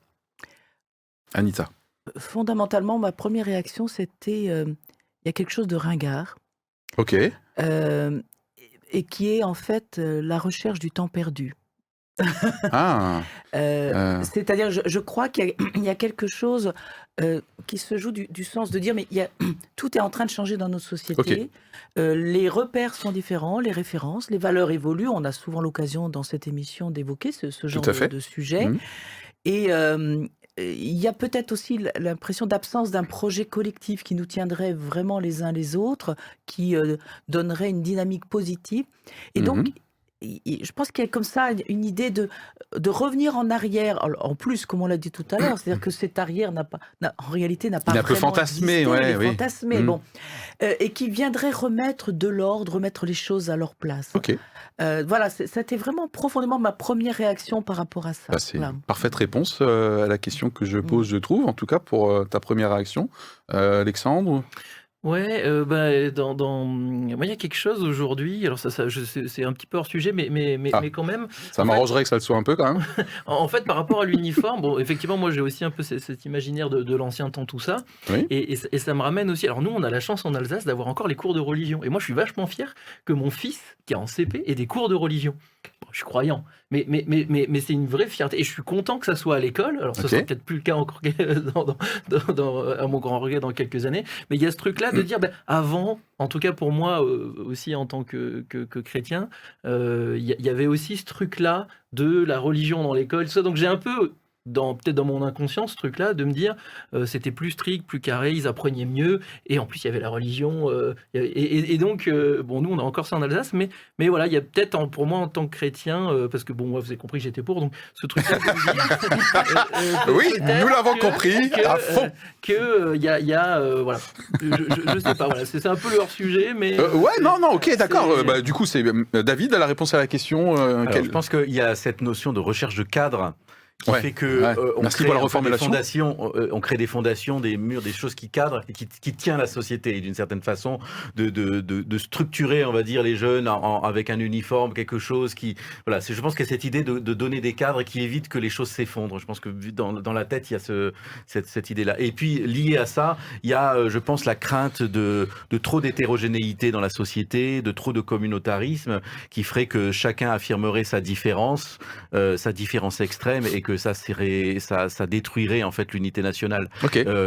Anita. Fondamentalement, ma première réaction, c'était il y a quelque chose de ringard Ok. Euh, et qui est en fait euh, la recherche du temps perdu. (laughs) ah. Euh, c'est-à-dire, je, crois qu'il y, a (clears throat) quelque chose qui se joue du, sens de dire, mais il y a, (clears throat) tout est en train de changer dans notre société. les repères sont différents, les références, les valeurs évoluent. On a souvent l'occasion dans cette émission d'évoquer ce, genre de, de, sujet. Mmh. Et, il y a peut-être aussi l'impression d'absence d'un projet collectif qui nous tiendrait vraiment les uns les autres, qui euh, donnerait une dynamique positive. Et donc, mmh je pense qu'il y a comme ça une idée de, de revenir en arrière. En plus, comme on l'a dit tout à l'heure, c'est-à-dire que cet arrière n'a pas, en réalité, n'a pas. Il est un peu fantasmé, ouais, oui. fantasmé, mmh. bon, euh, et qui viendrait remettre de l'ordre, remettre les choses à leur place. Ok. Euh, voilà, c'était vraiment profondément ma première réaction par rapport à ça. Bah, c'est une parfaite réponse euh, à la question que je pose, mmh. je trouve, en tout cas pour ta première réaction, Alexandre? Ouais, euh, bah, dans, dans... Moi, il y a quelque chose aujourd'hui, alors ça, ça c'est un petit peu hors sujet, mais, mais, mais, ah. mais quand même. Ça m'arrangerait que ça le soit un peu quand même. (laughs) en fait, par rapport à l'uniforme, bon, effectivement, moi j'ai aussi un peu cet, imaginaire de, de l'ancien temps, tout ça. Et, et, ça me ramène aussi. Alors, nous, on a la chance en Alsace d'avoir encore les cours de religion. Et moi, je suis vachement fier que mon fils, qui est en CP, ait des cours de religion je suis croyant, mais, mais, mais, mais, mais c'est une vraie fierté. Et je suis content que ça soit à l'école. Alors, ce sera peut-être plus le cas encore (laughs) dans, dans, à mon grand regret dans quelques années. Mais il y a ce truc-là de dire, ben, avant, en tout cas pour moi euh, aussi en tant que, que, chrétien, euh, il y, avait aussi ce truc-là de la religion dans l'école. Donc j'ai un peu dans peut-être dans mon inconscient ce truc là de me dire euh, c'était plus strict plus carré ils apprenaient mieux et en plus il y avait la religion euh, et, donc euh, bon nous on a encore ça en Alsace mais mais voilà il y a peut-être pour moi en tant que chrétien parce que bon moi vous avez compris que j'étais pour donc ce truc là (laughs) oui nous l'avons compris que, à fond. que il y a, y a voilà. Je, je, sais pas voilà c'est un peu le hors sujet mais ouais non non ok d'accord bah, du coup c'est David a la réponse à la question je pense qu'il y a cette notion de recherche de cadre qui fait que euh, on, crée, des fondations, euh, on crée des fondations, des murs, des choses qui cadrent et qui, qui tient la société d'une certaine façon de, de, de, de, structurer, on va dire, les jeunes avec un uniforme, quelque chose qui voilà. Je pense qu'il y a cette idée de, donner des cadres qui évite que les choses s'effondrent. Je pense que dans, dans la tête il y a ce, cette, cette idée-là. Et puis lié à ça, il y a, euh, je pense, la crainte de, trop d'hétérogénéité dans la société, de trop de communautarisme qui ferait que chacun affirmerait sa différence, sa différence extrême et que que ça serait, ça, ça détruirait en fait l'unité nationale.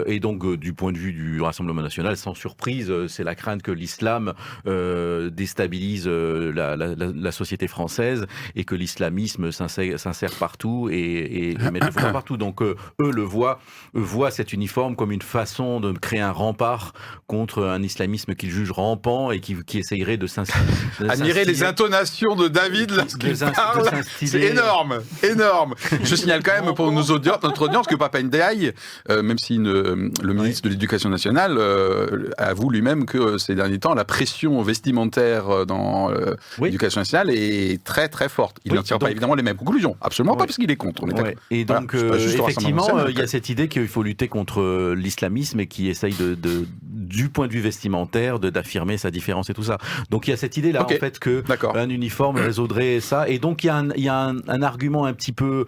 et donc, du point de vue du Rassemblement national, sans surprise, c'est la crainte que l'islam déstabilise la, la, la, société française et que l'islamisme s'insère partout et, et met le partout. Donc, eux le voient, voient cet uniforme comme une façon de créer un rempart contre un islamisme qu'ils jugent rampant et qui, qui essayerait de s'inspirer. Admirer les intonations de David lorsqu'il parle, c'est énorme, énorme. Je signale quand même pour nos audiences, notre audience que Papa Ndiaye, euh, même si le ministre de l'Éducation nationale euh, avoue lui-même que euh, ces derniers temps, la pression vestimentaire dans l'éducation nationale est très très forte. Il n'en tire pas évidemment les mêmes conclusions, absolument pas parce qu'il est contre. Et donc effectivement, il y a cette idée qu'il faut lutter contre l'islamisme et qui essaye de, de, du point de vue vestimentaire d'affirmer sa différence et tout ça. Donc il y a cette idée là en fait que un uniforme résoudrait ça. Et donc il y a un, il y a un, argument un petit peu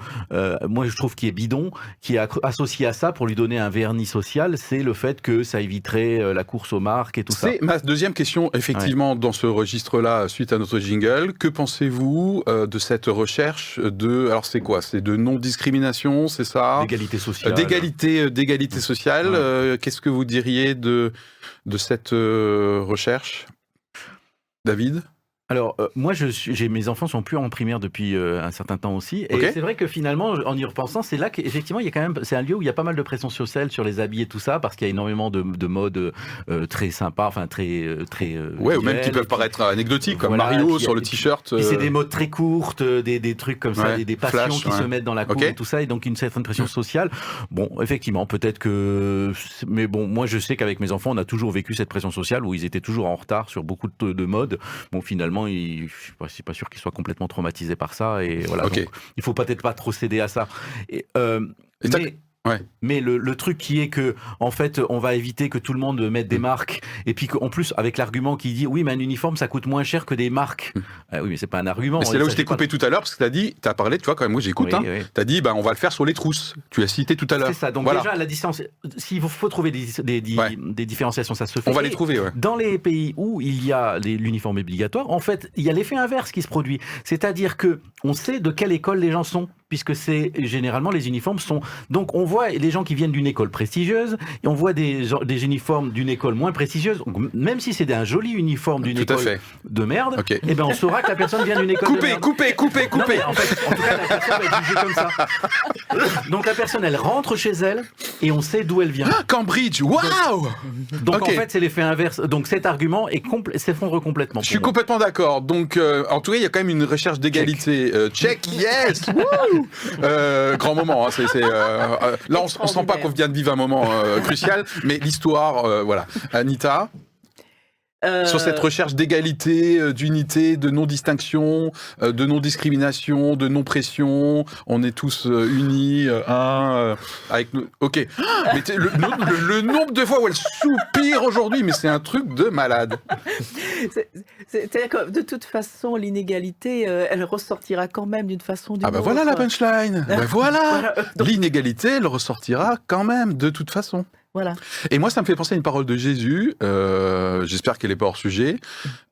euh, moi je trouve qui est bidon qui est associé à ça pour lui donner un vernis social, c'est le fait que ça éviterait euh, la course aux marques et tout ça. C'est ma deuxième question effectivement dans ce registre là suite à notre jingle. Que pensez-vous euh, de cette recherche de alors c'est quoi? C'est de non discrimination, c'est ça? D'égalité sociale. D'égalité d'égalité sociale. Qu'est-ce que vous diriez de de cette recherche? David? Alors, euh, moi, je j'ai mes enfants sont plus en primaire depuis euh, un certain temps aussi. Et c'est vrai que finalement, en y repensant, c'est là qu'effectivement, il y a quand même, c'est un lieu où il y a pas mal de pression sociale sur les habits et tout ça, parce qu'il y a énormément de, de modes euh, très sympas, enfin très très. ouais, ou même qui peuvent paraître anecdotiques, comme Mario sur le t-shirt. c'est des modes très courtes, des, des trucs comme ça, des, des, passions qui se mettent dans la cour et tout ça, et donc une certaine pression sociale. Bon, effectivement, peut-être que, mais bon, moi, je sais qu'avec mes enfants, on a toujours vécu cette pression sociale où ils étaient toujours en retard sur beaucoup de, de modes. Bon, finalement je suis pas, sûr qu'il soit complètement traumatisé par ça. Et voilà. Donc, il faut peut-être pas trop céder à ça. Et, euh, mais le, truc qui est que, en fait, on va éviter que tout le monde mette des mm. marques, et puis qu'en plus, avec l'argument qui dit, oui, mais un uniforme, ça coûte moins cher que des marques. Mm. Ah oui, mais c'est pas un argument. C'est là où je t'ai coupé tout à l'heure, parce que tu as dit, tu as parlé, tu vois, quand même, moi j'écoute, hein, tu as dit, bah, on va le faire sur les trousses. Tu l'as cité tout à l'heure. C'est ça, donc déjà, la distance, s'il faut, trouver des, des, des, différenciations, ça se fait. On va les trouver, ouais. Dans les pays où il y a l'uniforme obligatoire, en fait, il y a l'effet inverse qui se produit. C'est-à-dire que on sait de quelle école les gens sont puisque c'est généralement les uniformes sont. Donc on voit les gens qui viennent d'une école prestigieuse et on voit des, des uniformes d'une école moins prestigieuse. même si c'est un joli uniforme d'une école de merde, et eh ben on saura que la personne vient d'une école coupez, de merde. Coupez, coupez, coupez, En fait, en tout cas, la personne va être jugée comme ça. Donc la personne, elle rentre chez elle et on sait d'où elle vient. Ah, Cambridge, waouh Donc en fait, c'est l'effet inverse. Donc cet argument s'effondre complètement. Je suis complètement d'accord. Donc euh, en tout cas, il y a quand même une recherche d'égalité. Euh, check. yes (laughs) Euh, grand moment. Hein, c'est, euh, euh, là, on, ne sent pas qu'on vient de vivre un moment crucial, mais l'histoire, voilà. Anita sur cette recherche d'égalité, d'unité, de non-distinction, de non-discrimination, de non-pression. On est tous unis, un, avec nous. Ok. (gasps) Mais le, nombre de fois où elle soupire aujourd'hui, mais c'est un truc de malade. C'est-à-dire que de toute façon, l'inégalité, euh, elle ressortira quand même d'une façon ou d'une Ah bah voilà la punchline bah voilà, (laughs) L'inégalité, elle ressortira quand même de toute façon. Voilà. Et moi, ça me fait penser à une parole de Jésus, euh, j'espère qu'elle n'est pas hors sujet,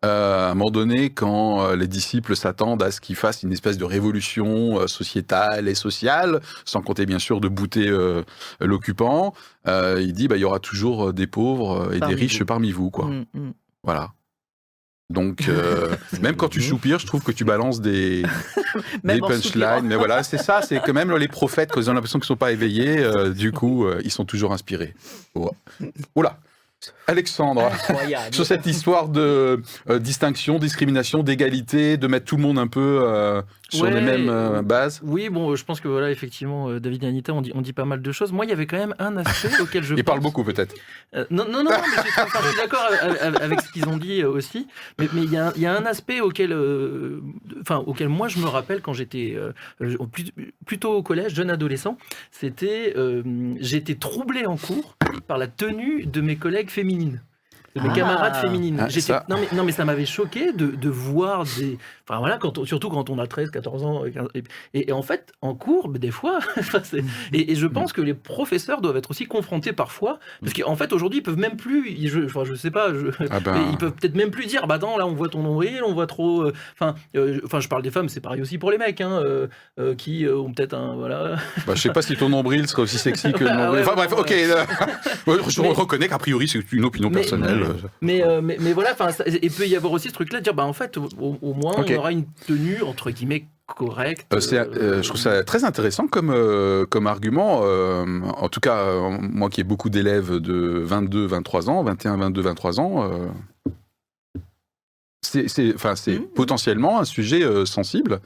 euh, à un moment donné, quand les disciples s'attendent à ce qu'il fasse une espèce de révolution sociétale et sociale, sans compter bien sûr de bouter l'occupant, il dit, bah, il y aura toujours des pauvres et des riches parmi vous. quoi. Mm, mm. Voilà. Donc, euh, (laughs) même quand tu soupires, je trouve que tu balances des, (laughs) des punchlines. Mais voilà, c'est ça, c'est que même les prophètes, quand ils ont l'impression qu'ils ne sont pas éveillés, euh, du coup, euh, ils sont toujours inspirés. Oh. Oula Alexandre, (laughs) sur cette histoire de distinction, discrimination, d'égalité, de mettre tout le monde un peu sur les mêmes euh, bases Oui, bon, je pense que voilà, effectivement, euh, David et Anita, on dit, on dit pas mal de choses. Moi, il y avait quand même un aspect (laughs) auquel je. Ils parlent beaucoup, peut-être. Euh, non, non, non, mais je, suis d'accord avec, ce qu'ils ont dit aussi. Mais il y, a, y, a un aspect auquel, enfin, auquel moi je me rappelle quand j'étais plutôt au collège, jeune adolescent. C'était, j'étais troublé en cours par la tenue de mes collègues féminines. De mes camarades féminines. Ah, non, mais, non, mais ça m'avait choqué de, de, voir des. Enfin voilà, quand surtout quand on a 13, 14 ans. Et, en fait, en cours, des fois. (laughs) et, je pense que les professeurs doivent être aussi confrontés parfois. Parce qu'en fait, aujourd'hui, ils peuvent même plus. Je, enfin, je sais pas. Je, ah ben. Ils peuvent peut-être même plus dire bah attends, là, on voit ton nombril, on voit trop. Euh, enfin, euh, enfin je parle des femmes, c'est pareil aussi pour les mecs, hein, euh, qui ont peut-être un. Voilà. Bah, je sais pas si ton nombril serait aussi sexy que le (laughs) nombril. enfin bref, ok. (laughs) je reconnais qu'a priori, c'est une opinion personnelle. Mais, mais, mais, voilà, il peut y avoir aussi ce truc-là de dire bah en fait, au, moins, on aura une tenue entre guillemets correcte. je trouve ça très intéressant comme, comme argument. en tout cas, moi qui ai beaucoup d'élèves de 22, 23 ans, 21, 22, 23 ans, c'est enfin, c'est mmh. potentiellement un sujet sensible.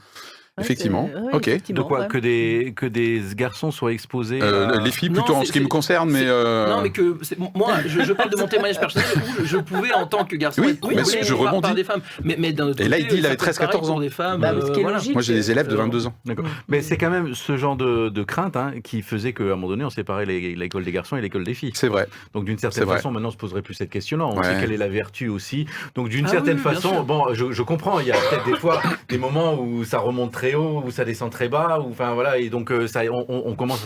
Effectivement. ok. de quoi que des que des garçons soient exposés. Euh, les filles plutôt en ce qui me concerne, mais. Euh, non, mais que moi, je, parle de mon témoignage personnel où je, pouvais en tant que garçon oui, être mais je rebondis. Par, des femmes. Mais, mais d'un autre Et là, il dit il avait 13-14 ans. Des femmes, bah, euh, Moi, j'ai des élèves de 22 ans. D'accord. Mais c'est quand même ce genre de, de crainte hein, qui faisait qu'à un moment donné, on séparait l'école des garçons et l'école des filles. C'est vrai. Donc d'une certaine façon, maintenant, on se poserait plus cette question-là. On sait quelle est la vertu aussi. Donc d'une ah certaine façon, bon, je comprends. Il y a peut-être des fois des moments où ça remonte haut, où ça descend très bas. Ou, enfin voilà, et donc euh, ça, on, commence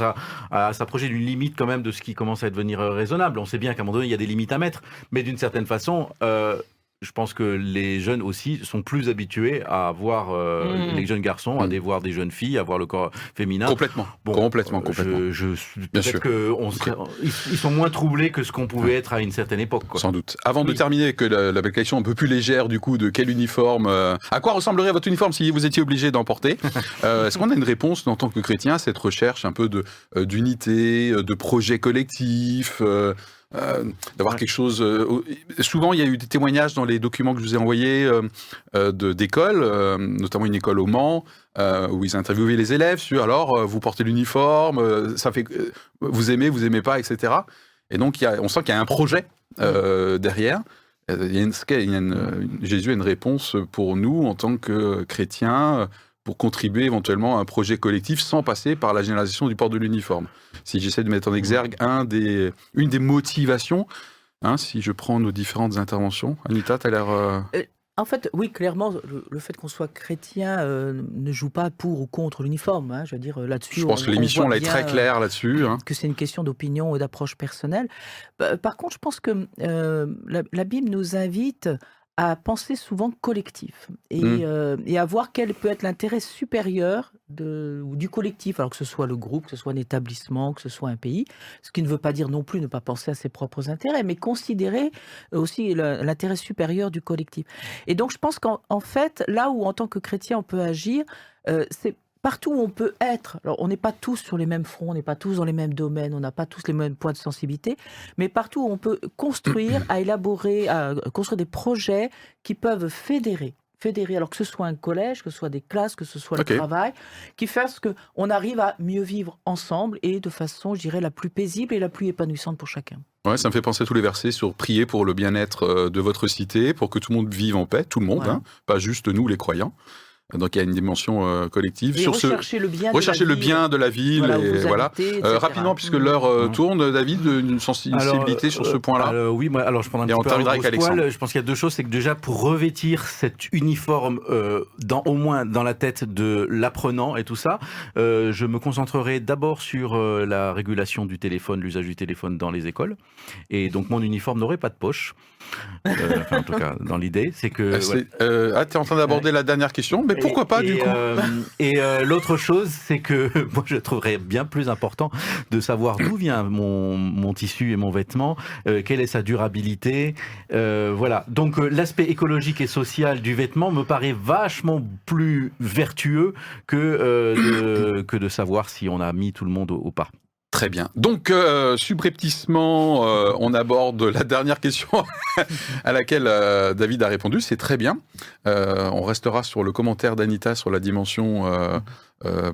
à, s'approcher d'une limite quand même de ce qui commence à devenir euh, raisonnable. On sait bien qu'à un moment donné, il y a des limites à mettre, mais d'une certaine façon, euh, je pense que les jeunes aussi sont plus habitués à voir euh, mmh. les jeunes garçons, à mmh. voir des jeunes filles, à voir le corps féminin. Complètement. complètement, complètement. Je, Peut-être qu'ils sont moins troublés que ce qu'on pouvait être à une certaine époque. Sans doute. Avant de terminer, que la, la, question un peu plus légère du coup de quel uniforme, euh, à quoi ressemblerait votre uniforme si vous étiez obligé d'en porter (laughs) euh, Est-ce qu'on a une réponse en tant que chrétien à cette recherche un peu de d'unité, de projet collectif euh, d'avoir quelque chose. Euh, souvent, il y a eu des témoignages dans les documents que je vous ai envoyés euh, d'écoles, notamment une école au Mans, où ils interviewaient les élèves sur alors, vous portez l'uniforme, ça fait, vous aimez, vous aimez pas, etc. Et donc, on sent qu'il y a un projet derrière. Jésus a une réponse pour nous en tant que chrétiens pour contribuer éventuellement à un projet collectif sans passer par la généralisation du port de l'uniforme. Si j'essaie de mettre en exergue un des, une des motivations, hein, si je prends nos différentes interventions, Anita, tu as l'air... Euh, euh, en fait, oui, clairement, le, fait qu'on soit chrétien euh, ne joue pas pour ou contre l'uniforme. Hein, je veux dire, là-dessus. Je pense que l'émission là est très claire là-dessus. Hein. Que c'est une question d'opinion ou d'approche personnelle. Bah, par contre, je pense que la, Bible nous invite à penser souvent collectif et, mmh. euh, et à voir quel peut être l'intérêt supérieur de, du collectif, alors que ce soit le groupe, que ce soit un établissement, que ce soit un pays, ce qui ne veut pas dire non plus ne pas penser à ses propres intérêts, mais considérer aussi l'intérêt supérieur du collectif. Et donc je pense qu'en fait, là où en tant que chrétien on peut agir, euh, c'est partout où on peut être, alors on n'est pas tous sur les mêmes fronts, on n'est pas tous dans les mêmes domaines, on n'a pas tous les mêmes points de sensibilité, mais partout où on peut construire, (clears throat) à élaborer, à construire des projets qui peuvent fédérer fédérer, alors que ce soit un collège, que ce soit des classes, que ce soit le travail, qui fasse qu'on arrive à mieux vivre ensemble et de façon, je dirais, la plus paisible et la plus épanouissante pour chacun. Ouais, ça me fait penser à tous les versets sur prier pour le bien-être euh, de votre cité, pour que tout le monde vive en paix, tout le monde, hein, pas juste nous les croyants. Donc il y a une dimension euh, collective sur rechercher le bien, rechercher de la le bien de la ville. Voilà, et, euh, rapidement puisque mm. l'heure euh, tourne, David, une sensibilité sur ce point-là. oui, moi, alors je prends un petit peu avec Alexandre. Je pense qu'il y a deux choses, c'est que déjà pour revêtir cet uniforme dans au moins dans la tête de l'apprenant et tout ça, je me concentrerai d'abord sur la régulation du téléphone, l'usage du téléphone dans les écoles, et donc mon uniforme n'aurait pas de poche. Enfin, en tout cas, dans l'idée, c'est que. ah, tu es en train d'aborder la dernière question, mais pourquoi pas, du coup euh, Et euh, l'autre chose, c'est que (laughs) moi, je trouverais bien plus important de savoir d'où vient mon, mon, tissu et mon vêtement, euh, quelle est sa durabilité. voilà. Donc, l'aspect écologique et social du vêtement me paraît vachement plus vertueux que, de, que de savoir si on a mis tout le monde au pas. Très bien. Donc, euh, subrepticement, euh, on aborde la dernière question (laughs) à laquelle euh, David a répondu. C'est très bien. on restera sur le commentaire d'Anita sur la dimension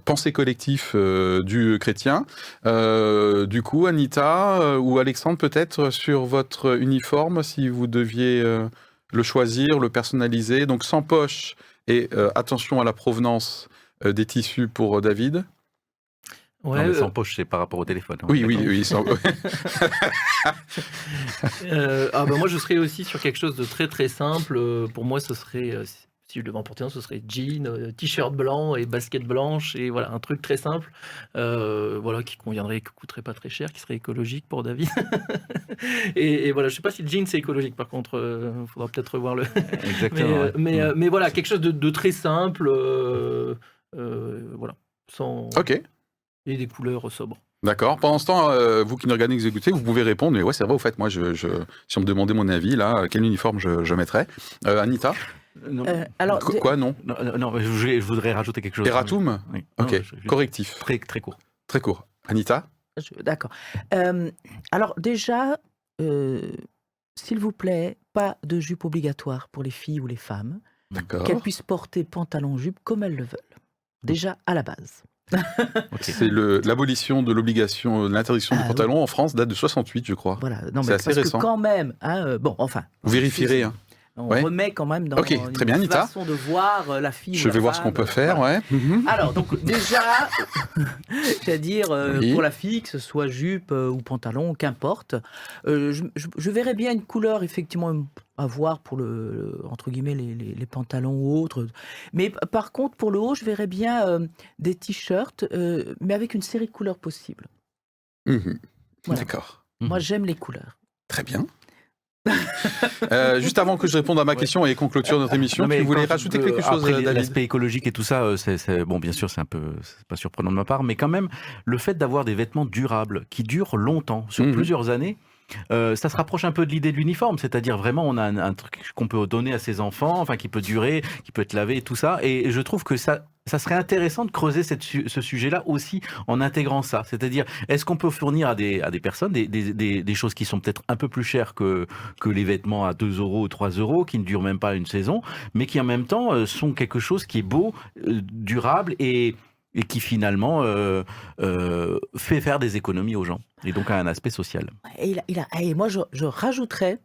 pensée collectif du chrétien. du coup, Anita ou Alexandre, peut-être sur votre uniforme, si vous deviez le choisir, le personnaliser. Donc, sans poche et attention à la provenance des tissus pour David. Ouais, non, sans poche, c'est par rapport au téléphone. Oui, oui, oui, sans... (laughs) ah ben moi, je serais aussi sur quelque chose de très très simple. Pour moi, ce serait si je devais emporter un, ce serait jean, euh, t-shirt blanc et basket blanche et voilà un truc très simple, euh, voilà qui conviendrait, qui coûterait pas très cher, qui serait écologique pour David. (laughs) et, voilà, je sais pas si le jean c'est écologique. Par contre, il euh, faudra peut-être revoir le. Exactement. mais, mais, voilà, quelque chose de, très simple, voilà, sans. Ok. Et des couleurs sobres. D'accord. Pendant ce temps, vous qui nous regardez exécuter, vous pouvez répondre. Mais ouais, c'est vrai, au fait, moi, je, si on me demandait mon avis, là, quel uniforme je, je mettrais Anita euh, alors, quoi, non non, je, voudrais rajouter quelque chose. Eratum oui. Ok, correctif. Très, très court. Très court. Anita D'accord. Euh, alors déjà, euh, s'il vous plaît, pas de jupe obligatoire pour les filles ou les femmes. D'accord. Qu'elles puissent porter pantalon-jupe comme elles le veulent. Déjà à la base. (laughs) C'est l'abolition de l'obligation, de l'interdiction du ah pantalon en France date de 68, je crois. Voilà, non, mais assez parce récent. Que quand même, hein, bon, enfin. Vous vérifierez. Hein. On remet quand même dans une très bien, façon de voir euh, la fille. Je vais voir ce qu'on peut faire, ouais. Mhm. Alors, donc (laughs) déjà, c'est-à-dire euh, pour la fille, que ce soit jupe euh, ou pantalon, qu'importe, je, verrais bien une couleur effectivement à voir pour le, entre guillemets les, pantalons ou autres. Mais par contre, pour le haut, je verrais bien des t-shirts, mais avec une série de couleurs possibles. Mhm. D'accord. Moi, j'aime les couleurs. Très bien. (laughs) Euh, juste avant que je réponde à ma question et qu'on clôture notre émission, tu voulais rajouter quelque chose après, L'aspect écologique et tout ça, euh, c'est bon, bien sûr, c'est un peu, pas surprenant de ma part, mais quand même, le fait d'avoir des vêtements durables qui durent longtemps, sur mhm. plusieurs années, euh, ça se rapproche un peu de l'idée de l'uniforme, c'est-à-dire vraiment on a un, truc qu'on peut donner à ses enfants, enfin qui peut durer, qui peut être lavé et tout ça. Et je trouve que ça, ça serait intéressant de creuser ce sujet-là aussi en intégrant ça. C'est-à-dire, est-ce qu'on peut fournir à des, personnes des choses qui sont peut-être un peu plus chères que, que les vêtements à 2 euros ou 3 euros, qui ne durent même pas une saison, mais qui en même temps euh, sont quelque chose qui est beau, euh, durable et et qui finalement euh, euh, fait faire des économies aux gens, et donc a un aspect social. Et, moi, je rajouterais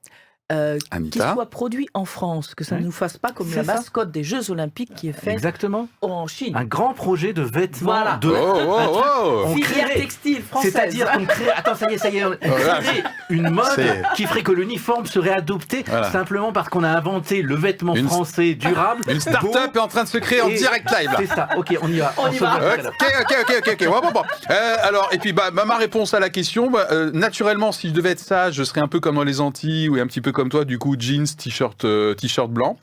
euh, qu'il soit produit en France, que ça ne nous fasse pas comme la mascotte des Jeux Olympiques qui est faite Exactement. en Chine. Un grand projet de vêtements voilà. de oh, oh, oh. filière textile française. C'est-à-dire qu'on crée attends ça y est ça y est on crée une mode qui ferait que l'uniforme serait adopté simplement parce qu'on a inventé le vêtement français durable. Une start-up est en train de se créer en direct live. C'est ça. OK, on y va. On, y va. OK OK OK OK. Bon, bon, bon. Euh, alors et puis bah, ma réponse à la question bah, euh, naturellement si je devais être sage, je serais un peu comme dans les Antilles ou un petit peu comme toi, du coup, jeans, t-shirt, euh, t-shirt blanc.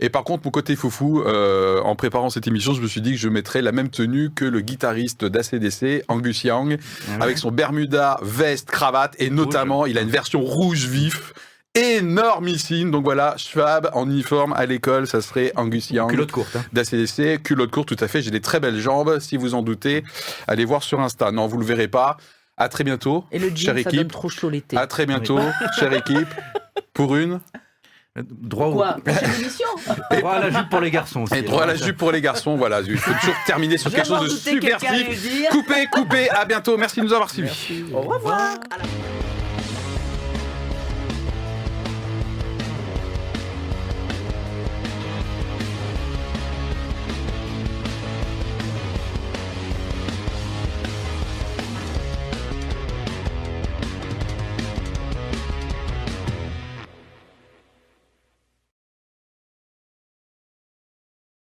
Et par contre, mon côté foufou, euh, en préparant cette émission, je me suis dit que je mettrais la même tenue que le guitariste d'ACDC, Angus Young, ah avec son Bermuda, veste, cravate, et notamment, il a une version rouge vif énormissime. Donc voilà, Schwab en uniforme à l'école, ça serait Angus Young. Culotte courte. Hein. D'ACDC, culotte courte, tout à fait. J'ai des très belles jambes. Si vous en doutez, allez voir sur Insta. Non, vous le verrez pas. À très bientôt. Et le jean, chère ça équipe. donne trop chaud l'été. À très bientôt, chère équipe. (laughs) Pour une Droit au... Quoi (laughs) Droit à la jupe pour les garçons aussi. Et droit à la jupe pour les garçons, voilà. Il faut toujours terminer sur quelque chose de subversif. Coupez, coupez. À bientôt. Merci de nous avoir suivis. Au revoir.